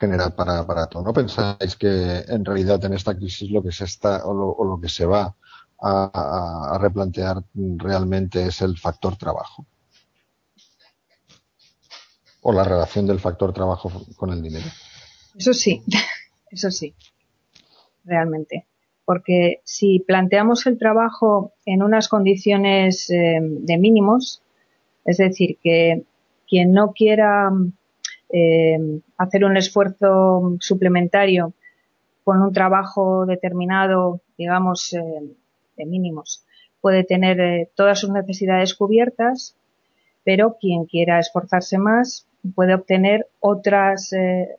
general para, para todo, ¿no pensáis que en realidad en esta crisis lo que se está o lo, o lo que se va a, replantear realmente es el factor trabajo. O la relación del factor trabajo con el dinero. Eso sí, *laughs* eso sí, realmente. Porque si planteamos el trabajo en unas condiciones eh, de mínimos, es decir, que quien no quiera eh, hacer un esfuerzo suplementario con un trabajo determinado, digamos, eh, mínimos. Puede tener eh, todas sus necesidades cubiertas, pero quien quiera esforzarse más, puede obtener otras, eh,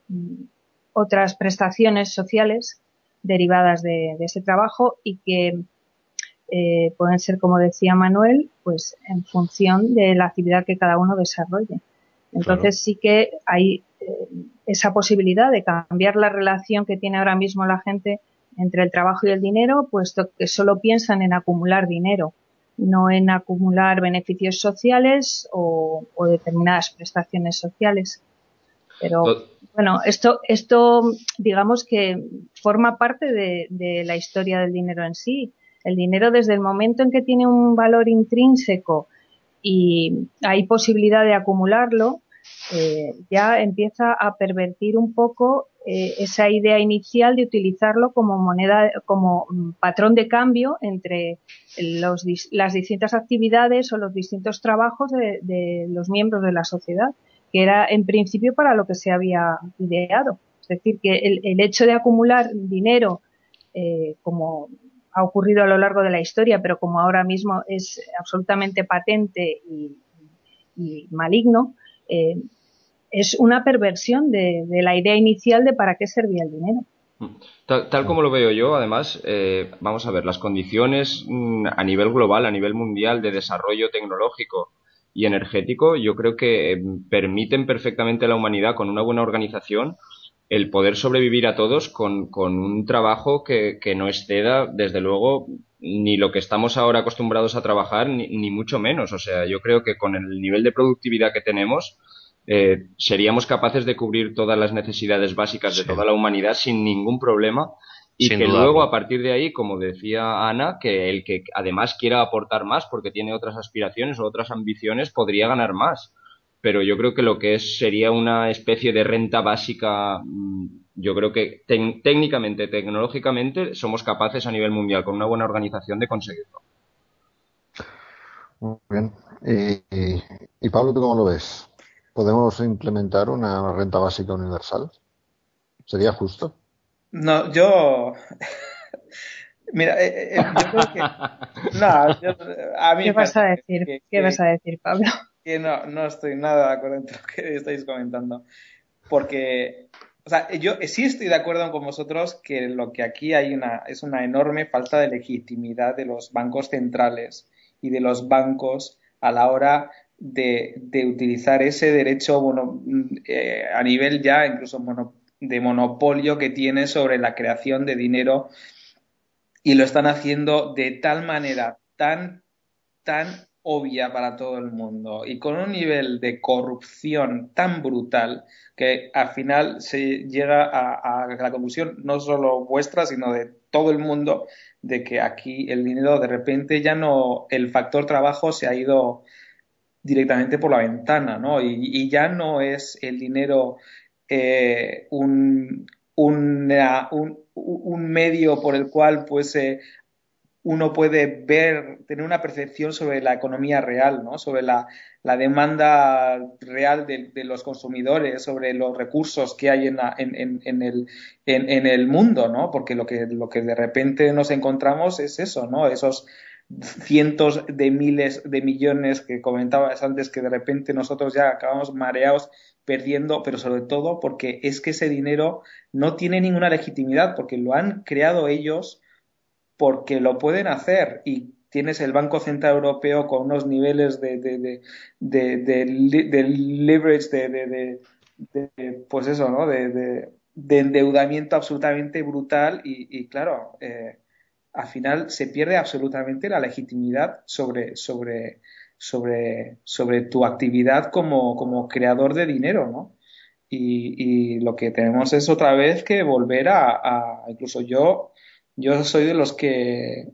otras prestaciones sociales derivadas de, ese trabajo y que eh, pueden ser, como decía Manuel, pues en función de la actividad que cada uno desarrolle. Entonces sí que hay eh, esa posibilidad de cambiar la relación que tiene ahora mismo la gente entre el trabajo y el dinero, puesto que solo piensan en acumular dinero, no en acumular beneficios sociales o, determinadas prestaciones sociales. Pero bueno, esto, esto digamos que forma parte de, de la historia del dinero en sí. El dinero desde el momento en que tiene un valor intrínseco y hay posibilidad de acumularlo, eh, ya empieza a pervertir un poco eh, esa idea inicial de utilizarlo como moneda, como mm, patrón de cambio entre los, las distintas actividades o los distintos trabajos de, los miembros de la sociedad, que era en principio para lo que se había ideado. Es decir, que el, hecho de acumular dinero, eh, como ha ocurrido a lo largo de la historia, pero como ahora mismo es absolutamente patente y, maligno, eh, es una perversión de, la idea inicial de para qué servía el dinero. Tal, como lo veo yo, además, eh, vamos a ver, las condiciones mm, a nivel global, a nivel mundial de desarrollo tecnológico y energético, yo creo que eh, permiten perfectamente a la humanidad, con una buena organización, el poder sobrevivir a todos con, un trabajo que, no exceda, desde luego, ni lo que estamos ahora acostumbrados a trabajar, ni, ni, mucho menos. O sea, yo creo que con el nivel de productividad que tenemos, eh, seríamos capaces de cubrir todas las necesidades básicas de toda la humanidad sin ningún problema y que luego a partir de ahí, como decía Ana, que el que además quiera aportar más porque tiene otras aspiraciones o otras ambiciones podría ganar más. Pero yo creo que lo que es sería una especie de renta básica, mm, yo creo que técnicamente, tecnológicamente, somos capaces a nivel mundial con una buena organización de conseguirlo. Muy bien. y Pablo, ¿tú cómo lo ves? ¿Podemos implementar una renta básica universal? ¿Sería justo? No, yo. *laughs* Mira, eh, eh, yo creo que. *laughs* No, a mí ¿Qué vas a decir? ¿Qué vas a decir, Pablo? Que no, no estoy nada de acuerdo en lo que estáis comentando. Porque, o sea, yo sí estoy de acuerdo con vosotros que lo que aquí hay una, es una enorme falta de legitimidad de los bancos centrales y de los bancos a la hora de, utilizar ese derecho bueno, eh, a nivel ya incluso de monopolio que tiene sobre la creación de dinero y lo están haciendo de tal manera tan, tan obvia para todo el mundo y con un nivel de corrupción tan brutal que al final se llega a, la conclusión no solo vuestra sino de todo el mundo de que aquí el dinero de repente ya no el factor trabajo se ha ido directamente por la ventana, ¿no? Y, ya no es el dinero eh, un, un, medio por el cual pues uno puede ver, tener una percepción sobre la economía real, ¿no? Sobre la, la demanda real de, de, los consumidores, sobre los recursos que hay en, en, en, el, en, el mundo, ¿no? Porque lo que, lo que de repente nos encontramos es eso, ¿no? Esos cientos de miles de millones que comentabas antes que de repente nosotros ya acabamos mareados perdiendo, pero sobre todo porque es que ese dinero no tiene ninguna legitimidad porque lo han creado ellos porque lo pueden hacer y tienes el Banco Central Europeo con unos niveles de, de, de, de leverage, de, pues eso, ¿no? De, endeudamiento absolutamente brutal y, claro, eh, al final se pierde absolutamente la legitimidad sobre, sobre, sobre, sobre tu actividad como, como creador de dinero, ¿no? Y, lo que tenemos es otra vez que volver a, incluso yo, yo soy de los que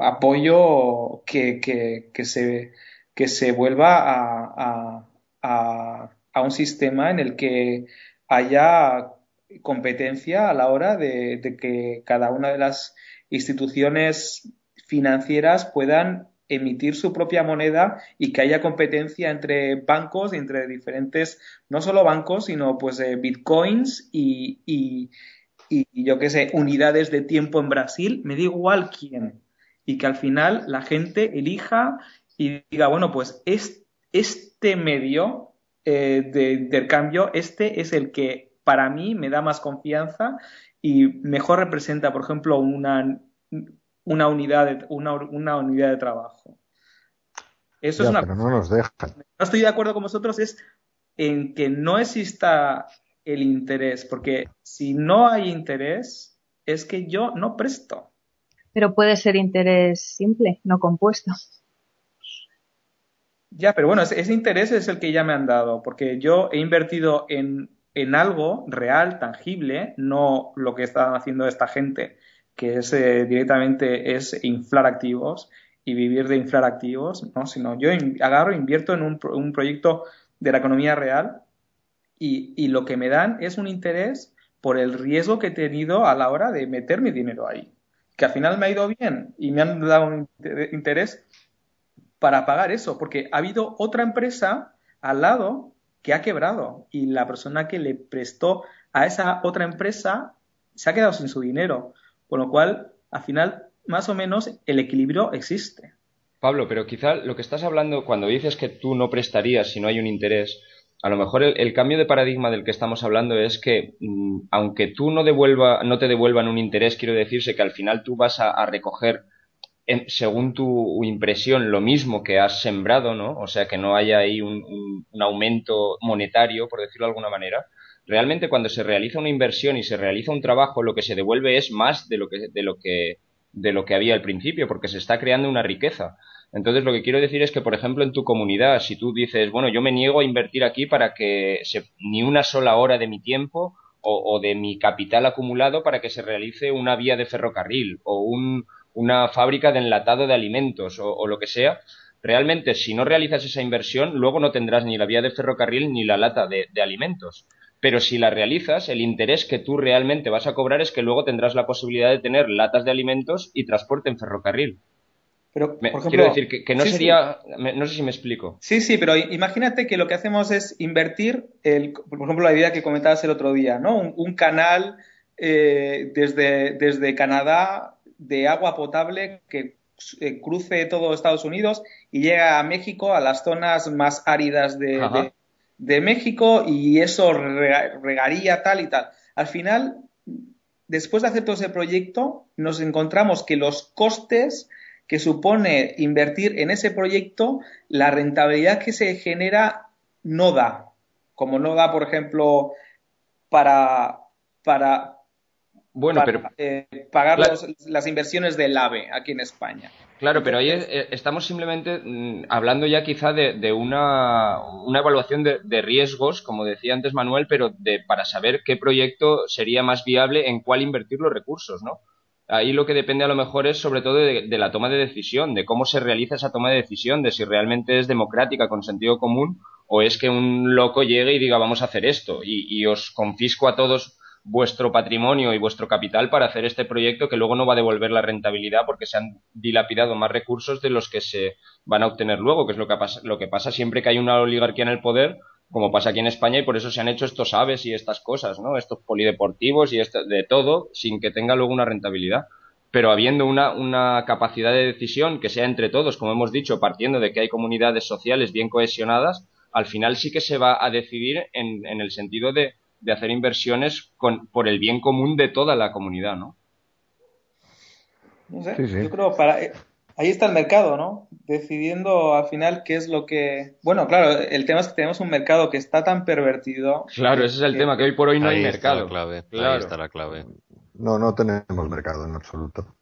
apoyo que, que, que se, que se vuelva a, a, a, un sistema en el que haya competencia a la hora de, de que cada una de las instituciones financieras puedan emitir su propia moneda y que haya competencia entre bancos, entre diferentes, no solo bancos, sino pues eh, bitcoins y, y, yo qué sé, unidades de tiempo en Brasil, me da igual quién. Y que al final la gente elija y diga, bueno, pues es, este medio eh, de intercambio, este es el que para mí me da más confianza y mejor representa, por ejemplo, una, una, unidad, de, una, una unidad de trabajo. Eso es una pero no nos dejan. No estoy de acuerdo con vosotros es en que no exista el interés, porque si no hay interés, es que yo no presto. Pero puede ser interés simple, no compuesto. Ya, pero bueno, ese, interés es el que ya me han dado, porque yo he invertido en, en algo real, tangible, no lo que está haciendo esta gente, que es eh, directamente es inflar activos y vivir de inflar activos, ¿no? Sino yo agarro, invierto en un, un proyecto de la economía real y, y, lo que me dan es un interés por el riesgo que he tenido a la hora de meter mi dinero ahí. Que al final me ha ido bien y me han dado un interés para pagar eso, porque ha habido otra empresa al lado que ha quebrado y la persona que le prestó a esa otra empresa se ha quedado sin su dinero, con lo cual, al final, más o menos, el equilibrio existe. Pablo, pero quizá lo que estás hablando cuando dices que tú no prestarías si no hay un interés, a lo mejor el, cambio de paradigma del que estamos hablando es que mm, aunque tú no devuelva, no te devuelvan un interés, quiero decirse que al final tú vas a recoger según tu impresión, lo mismo que has sembrado, ¿no? O sea, que no haya ahí un, aumento monetario, por decirlo de alguna manera. Realmente cuando se realiza una inversión y se realiza un trabajo, lo que se devuelve es más de lo que, de lo que, de lo que había al principio, porque se está creando una riqueza. Entonces, lo que quiero decir es que, por ejemplo, en tu comunidad, si tú dices, bueno, yo me niego a invertir aquí para que ni una sola hora de mi tiempo o, de mi capital acumulado para que se realice una vía de ferrocarril o un, una fábrica de enlatado de alimentos o, lo que sea, realmente si no realizas esa inversión, luego no tendrás ni la vía de ferrocarril ni la lata de, alimentos. Pero si la realizas, el interés que tú realmente vas a cobrar es que luego tendrás la posibilidad de tener latas de alimentos y transporte en ferrocarril. Pero, por ejemplo, quiero decir que, no sería, no sé si me explico. Sí, sí, pero imagínate que lo que hacemos es invertir, el, por ejemplo, la idea que comentabas el otro día, ¿no? Un, canal eh, desde, desde Canadá de agua potable que eh, cruce todo Estados Unidos y llega a México, a las zonas más áridas de, de, México y eso regaría tal y tal. Al final, después de hacer todo ese proyecto, nos encontramos que los costes que supone invertir en ese proyecto, la rentabilidad que se genera no da. Como no da, por ejemplo, para, para, bueno, pero eh, pagar las inversiones del AVE aquí en España. Claro, pero ahí eh, estamos simplemente mm, hablando ya quizá de, una, evaluación de, riesgos, como decía antes Manuel, pero de, para saber qué proyecto sería más viable en cuál invertir los recursos, ¿no? Ahí lo que depende a lo mejor es sobre todo de, la toma de decisión, de cómo se realiza esa toma de decisión, de si realmente es democrática con sentido común o es que un loco llegue y diga vamos a hacer esto y os confisco a todos vuestro patrimonio y vuestro capital para hacer este proyecto que luego no va a devolver la rentabilidad porque se han dilapidado más recursos de los que se van a obtener luego, que es lo que lo que pasa siempre que hay una oligarquía en el poder, como pasa aquí en España, y por eso se han hecho estos aves y estas cosas, ¿no? Estos polideportivos y de todo, sin que tenga luego una rentabilidad. Pero habiendo una, una capacidad de decisión que sea entre todos, como hemos dicho, partiendo de que hay comunidades sociales bien cohesionadas, al final sí que se va a decidir en, en el sentido de, de hacer inversiones con, por el bien común de toda la comunidad, ¿no? No sé, yo creo para eh, ahí está el mercado, ¿no? Decidiendo al final qué es lo que. Bueno, claro, el tema es que tenemos un mercado que está tan pervertido. Claro, ese es el tema, que hoy por hoy no hay mercado. La clave, Ahí está la clave. No, no tenemos mercado en absoluto.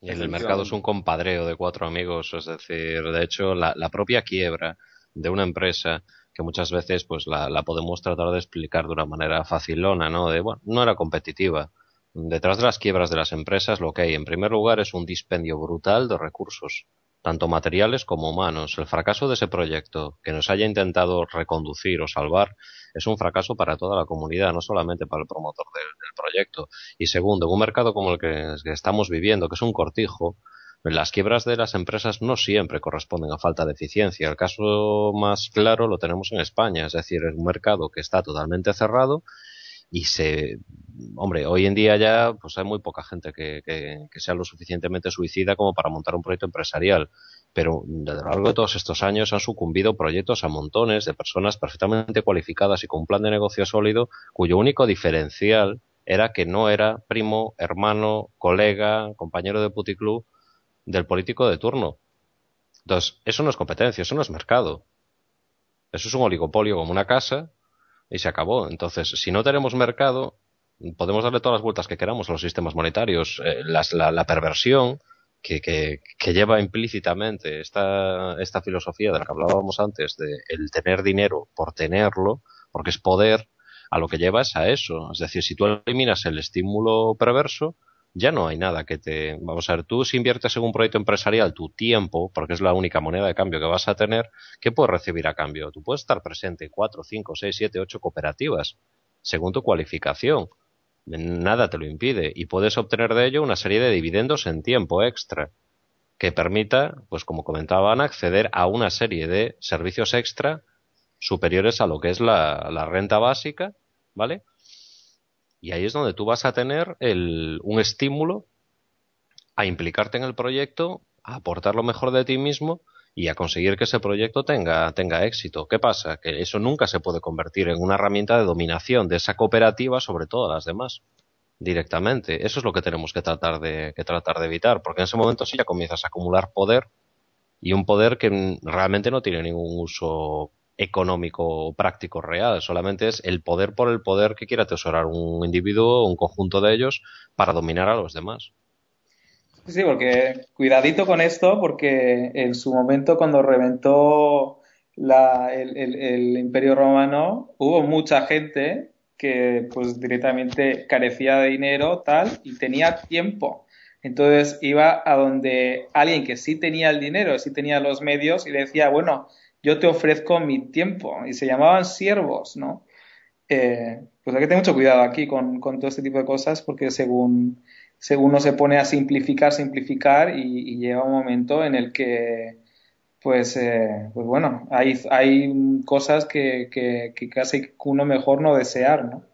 Y el mercado es un compadreo de cuatro amigos, es decir, de hecho, la, la propia quiebra de una empresa que muchas veces pues la, la, podemos tratar de explicar de una manera facilona, ¿no? De, bueno, no era competitiva. Detrás de las quiebras de las empresas lo que hay en primer lugar es un dispendio brutal de recursos, tanto materiales como humanos. El fracaso de ese proyecto, que nos haya intentado reconducir o salvar, es un fracaso para toda la comunidad, no solamente para el promotor del, proyecto. Y segundo, en un mercado como el que estamos viviendo, que es un cortijo, las quiebras de las empresas no siempre corresponden a falta de eficiencia. El caso más claro lo tenemos en España, es decir, es un mercado que está totalmente cerrado y se hombre hoy en día ya pues hay muy poca gente que, que, sea lo suficientemente suicida como para montar un proyecto empresarial pero a lo largo de todos estos años han sucumbido proyectos a montones de personas perfectamente cualificadas y con un plan de negocio sólido cuyo único diferencial era que no era primo, hermano, colega, compañero de puticlub del político de turno. Entonces, eso no es competencia, eso no es mercado. Eso es un oligopolio como una casa y se acabó. Entonces, si no tenemos mercado, podemos darle todas las vueltas que queramos a los sistemas monetarios. Eh, la, perversión que, que, lleva implícitamente esta, esta filosofía de la que hablábamos antes, de el tener dinero por tenerlo, porque es poder, a lo que lleva es a eso. Es decir, si tú eliminas el estímulo perverso, ya no hay nada que te... Vamos a ver, tú si inviertes en un proyecto empresarial tu tiempo, porque es la única moneda de cambio que vas a tener, ¿qué puedes recibir a cambio? Tú puedes estar presente en cuatro, cinco, seis, siete, ocho cooperativas, según tu cualificación. Nada te lo impide. Y puedes obtener de ello una serie de dividendos en tiempo extra que permita, pues como comentaba Ana, acceder a una serie de servicios extra superiores a lo que es la, la renta básica, ¿vale? Y ahí es donde tú vas a tener el, un estímulo a implicarte en el proyecto, a aportar lo mejor de ti mismo y a conseguir que ese proyecto tenga, tenga éxito. ¿Qué pasa? Que eso nunca se puede convertir en una herramienta de dominación de esa cooperativa sobre todas las demás directamente. Eso es lo que tenemos que tratar de, que tratar de evitar, porque en ese momento sí ya comienzas a acumular poder y un poder que realmente no tiene ningún uso económico práctico real, solamente es el poder por el poder que quiere atesorar un individuo, un conjunto de ellos, para dominar a los demás. Sí, porque cuidadito con esto, porque en su momento cuando reventó el, Imperio Romano, hubo mucha gente que pues directamente carecía de dinero, tal, y tenía tiempo. Entonces iba a donde alguien que sí tenía el dinero, sí tenía los medios, y le decía, bueno, yo te ofrezco mi tiempo. Y se llamaban siervos, ¿no? Eh, pues hay que tener mucho cuidado aquí con, todo este tipo de cosas porque según, según uno se pone a simplificar, simplificar y, llega un momento en el que, pues, eh, pues bueno, hay, hay cosas que, que, que, casi uno mejor no desear, ¿no?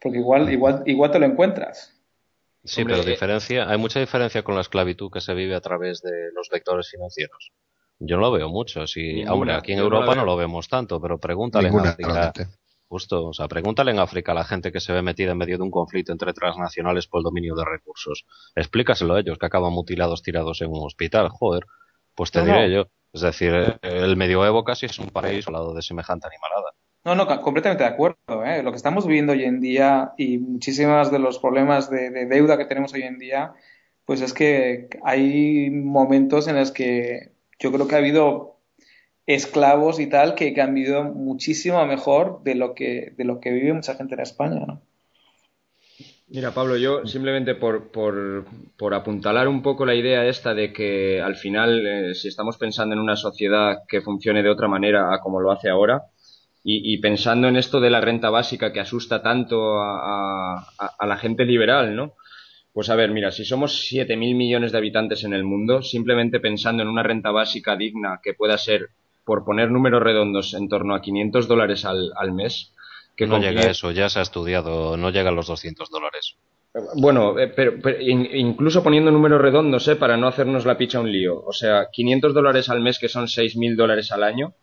Porque igual, igual, igual te lo encuentras. Sí, pero eh, diferencia, hay mucha diferencia con la esclavitud que se vive a través de los vectores financieros. Yo no lo veo mucho. Si, hombre, aquí en Europa no, lo vemos tanto, pero pregúntale en África. Justo, o sea, pregúntale en África a la gente que se ve metida en medio de un conflicto entre transnacionales por el dominio de recursos. Explícaselo a ellos, que acaban mutilados tirados en un hospital. Joder, pues te diré yo. Es decir, el medioevo casi es un paraíso al lado de semejante animalada. No, no, completamente de acuerdo. ¿eh? Lo que estamos viviendo hoy en día y muchísimas de los problemas de, de, deuda que tenemos hoy en día, pues es que hay momentos en los que yo creo que ha habido esclavos y tal que, han vivido muchísimo mejor de lo que, de lo que vive mucha gente en España, ¿no? Mira, Pablo, yo simplemente por, por, apuntalar un poco la idea esta de que al final, eh, si estamos pensando en una sociedad que funcione de otra manera a como lo hace ahora, y, pensando en esto de la renta básica que asusta tanto a, a la gente liberal, ¿no? Pues a ver, mira, si somos 7.000 millones de habitantes en el mundo, simplemente pensando en una renta básica digna que pueda ser, por poner números redondos, en torno a 500 dólares al, al mes. Que no llega a eso, ya se ha estudiado, no llega a los 200 dólares. Bueno, eh, pero, incluso poniendo números redondos, ¿eh? para no hacernos la picha un lío. O sea, 500 dólares al mes, que son 6.000 dólares al año,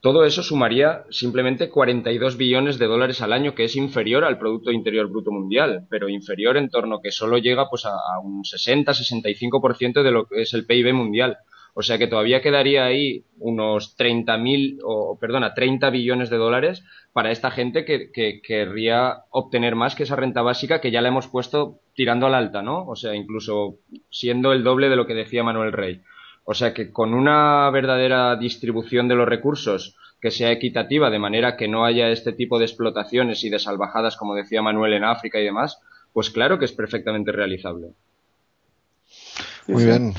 todo eso sumaría simplemente 42 billones de dólares al año, que es inferior al Producto Interior Bruto Mundial, pero inferior en torno que solo llega pues a, un 60-65% de lo que es el PIB mundial. O sea que todavía quedaría ahí unos 30.000, o perdona, 30 billones de dólares para esta gente que, que, querría obtener más que esa renta básica que ya la hemos puesto tirando al alta, ¿no? O sea, incluso siendo el doble de lo que decía Manuel Rey. O sea que con una verdadera distribución de los recursos que sea equitativa, de manera que no haya este tipo de explotaciones y de salvajadas, como decía Manuel, en África y demás, pues claro que es perfectamente realizable. Muy bien,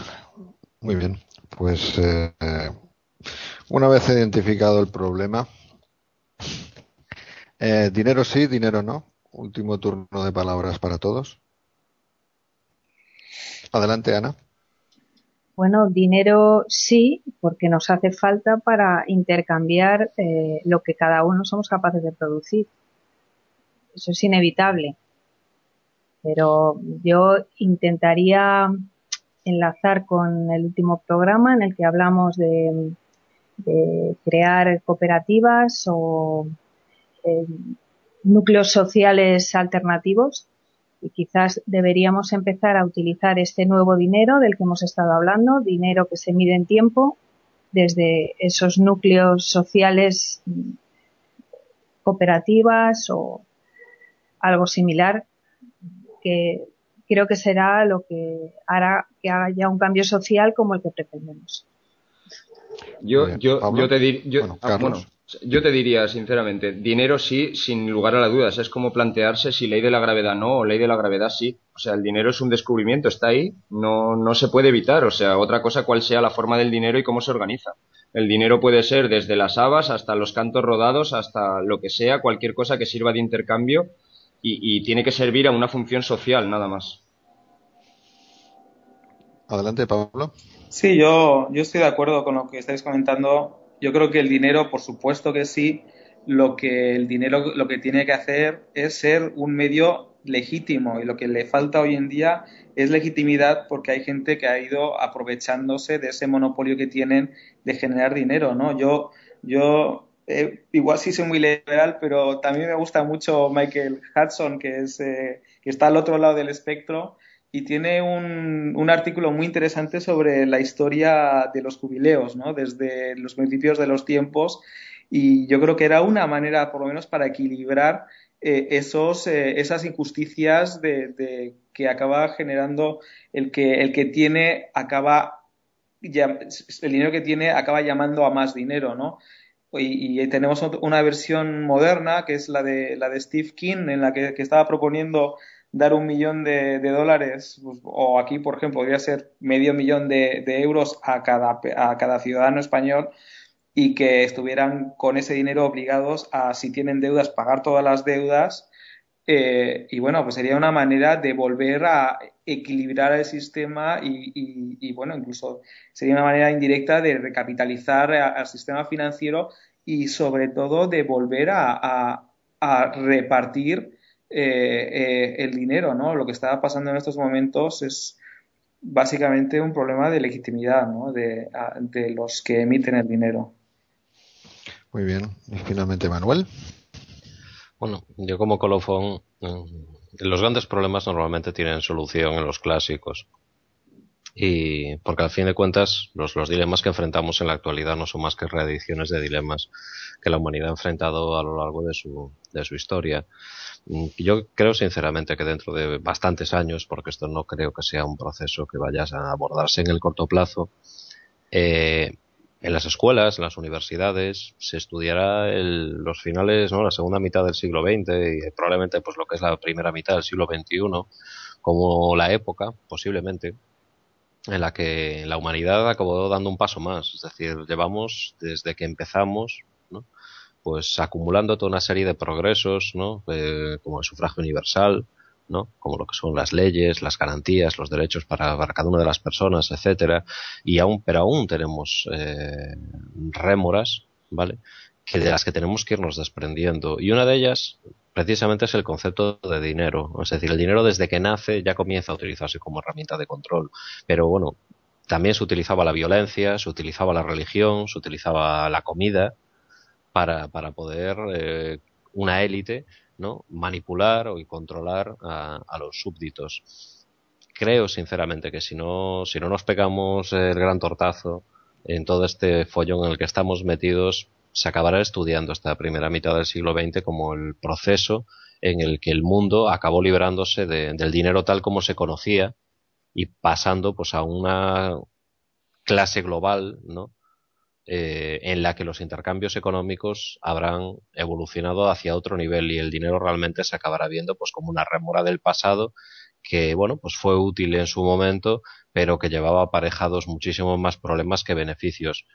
muy bien. Pues eh, una vez identificado el problema, eh, dinero sí, dinero no. Último turno de palabras para todos. Adelante, Ana. Bueno, dinero sí, porque nos hace falta para intercambiar eh, lo que cada uno somos capaces de producir. Eso es inevitable. Pero yo intentaría enlazar con el último programa en el que hablamos de, crear cooperativas o eh, núcleos sociales alternativos y quizás deberíamos empezar a utilizar este nuevo dinero del que hemos estado hablando, dinero que se mide en tiempo, desde esos núcleos sociales cooperativas o algo similar que creo que será lo que hará que haya un cambio social como el que pretendemos. Yo, yo, yo te yo, ah, yo te diría, sinceramente, dinero sí, sin lugar a las dudas. Es como plantearse si ley de la gravedad no o ley de la gravedad sí. O sea, el dinero es un descubrimiento, está ahí, no, no se puede evitar. O sea, otra cosa cuál sea la forma del dinero y cómo se organiza. El dinero puede ser desde las habas hasta los cantos rodados, hasta lo que sea, cualquier cosa que sirva de intercambio y, tiene que servir a una función social, nada más. Adelante, Pablo. Sí, yo, yo estoy de acuerdo con lo que estáis comentando. Yo creo que el dinero, por supuesto que sí, lo que el dinero lo que tiene que hacer es ser un medio legítimo y lo que le falta hoy en día es legitimidad porque hay gente que ha ido aprovechándose de ese monopolio que tienen de generar dinero, ¿no? Yo, yo eh, igual sí soy muy liberal, pero también me gusta mucho Michael Hudson, que, es, eh, que está al otro lado del espectro y tiene un, un, artículo muy interesante sobre la historia de los jubileos, ¿no? Desde los principios de los tiempos y yo creo que era una manera, por lo menos, para equilibrar eh, esos, eh, esas injusticias de, que acaba generando el que, el que tiene acaba el dinero que tiene acaba llamando a más dinero, ¿no? Y, tenemos una versión moderna que es la de la de Steve King en la que, estaba proponiendo dar un millón de, dólares pues, o aquí por ejemplo podría ser medio millón de, de euros a cada a cada ciudadano español y que estuvieran con ese dinero obligados a, si tienen deudas, pagar todas las deudas. Eh, y bueno, pues sería una manera de volver a equilibrar el sistema y, bueno, incluso sería una manera indirecta de recapitalizar al sistema financiero y sobre todo de volver a, repartir eh, eh, el dinero, ¿no? Lo que está pasando en estos momentos es básicamente un problema de legitimidad, ¿no? de los que emiten el dinero. Muy bien. Y finalmente, Manuel. Bueno, yo como colofón, mm, los grandes problemas normalmente tienen solución en los clásicos. Y porque al fin de cuentas, los, los dilemas que enfrentamos en la actualidad no son más que reediciones de dilemas que la humanidad ha enfrentado a lo largo de su, de su historia. Mm, yo creo sinceramente que dentro de bastantes años, porque esto no creo que sea un proceso que vaya a abordarse en el corto plazo, eh, en las escuelas, en las universidades, se estudiará el, los finales, ¿no? la segunda mitad del siglo XX y probablemente pues lo que es la primera mitad del siglo XXI como la época, posiblemente, en la que la humanidad acabó dando un paso más. Es decir, llevamos desde que empezamos, pues acumulando toda una serie de progresos, ¿no? Eh, como el sufragio universal, ¿no? Como lo que son las leyes, las garantías, los derechos para, cada una de las personas, etcétera. Y aún, pero aún tenemos eh, rémoras, ¿vale? Que de las que tenemos que irnos desprendiendo. Y una de ellas, precisamente, es el concepto de dinero. Es decir, el dinero desde que nace ya comienza a utilizarse como herramienta de control. Pero bueno, también se utilizaba la violencia, se utilizaba la religión, se utilizaba la comida para, para poder eh, una élite ¿no? manipular y controlar a, los súbditos. Creo sinceramente que si no, si no nos pegamos el gran tortazo en todo este follón en el que estamos metidos, se acabará estudiando esta primera mitad del siglo XX como el proceso en el que el mundo acabó librándose del dinero tal como se conocía y pasando pues a una clase global, ¿no? Eh, en la que los intercambios económicos habrán evolucionado hacia otro nivel y el dinero realmente se acabará viendo pues como una remora del pasado que bueno pues fue útil en su momento pero que llevaba aparejados muchísimos más problemas que beneficios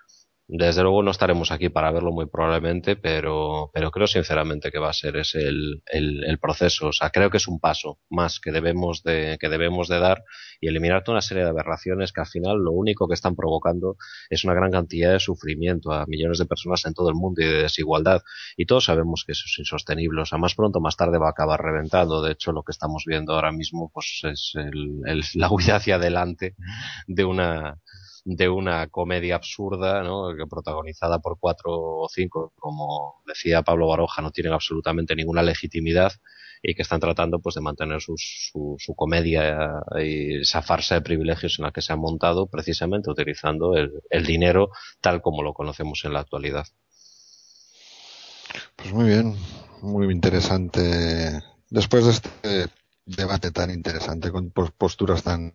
desde luego no estaremos aquí para verlo muy probablemente, pero, pero creo sinceramente que va a ser ese el, el, proceso. O sea, creo que es un paso más que debemos de, que debemos de dar y eliminar toda una serie de aberraciones que al final lo único que están provocando es una gran cantidad de sufrimiento a millones de personas en todo el mundo y de desigualdad. Y todos sabemos que eso es insostenible. O sea, más pronto más tarde va a acabar reventando. De hecho, lo que estamos viendo ahora mismo pues es el, la huida hacia adelante de una de una comedia absurda, ¿no? protagonizada por cuatro o cinco, como decía Pablo Baroja, no tienen absolutamente ninguna legitimidad y que están tratando pues de mantener su, su, comedia y esa farsa de privilegios en la que se han montado precisamente utilizando el, el dinero tal como lo conocemos en la actualidad. Pues muy bien, muy interesante. Después de este debate tan interesante con posturas tan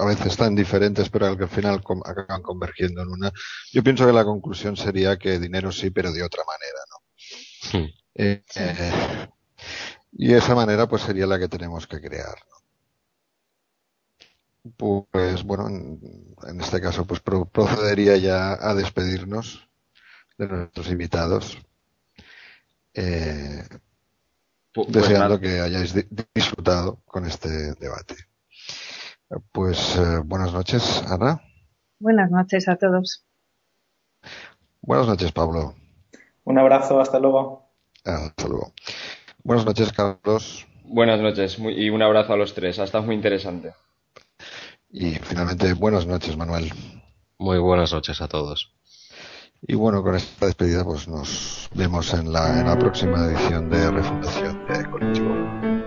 a veces tan diferentes, pero al final acaban convergiendo en una. Yo pienso que la conclusión sería que dinero sí, pero de otra manera, ¿no? Hmm. Eh, eh, y esa manera, pues sería la que tenemos que crear. Pues bueno, en, este caso, pues procedería ya a despedirnos de nuestros invitados. Eh, pues deseando que hayáis disfrutado con este debate. Pues eh, buenas noches, Ana. Buenas noches a todos. Buenas noches, Pablo. Un abrazo, hasta luego. Hasta luego. Buenas noches, Carlos. Buenas noches y un abrazo a los tres. Ha estado muy interesante. Y finalmente, buenas noches, Manuel. Muy buenas noches a todos. Y bueno, con esta despedida, pues nos vemos en la, en la próxima edición de Refundación de Colectivo.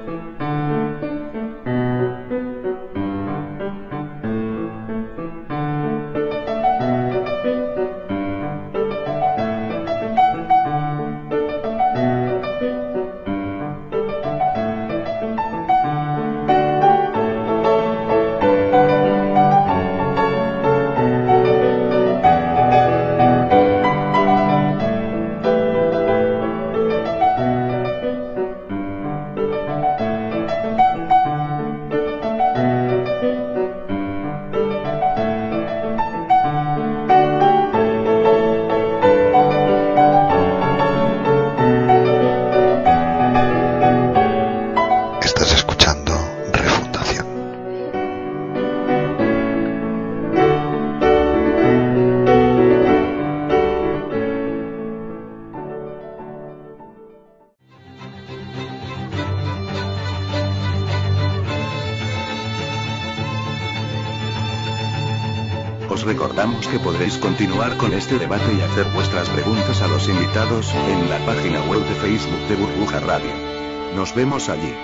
Continuar con este debate y hacer vuestras preguntas a los invitados en la página web de Facebook de Burbuja Radio. Nos vemos allí.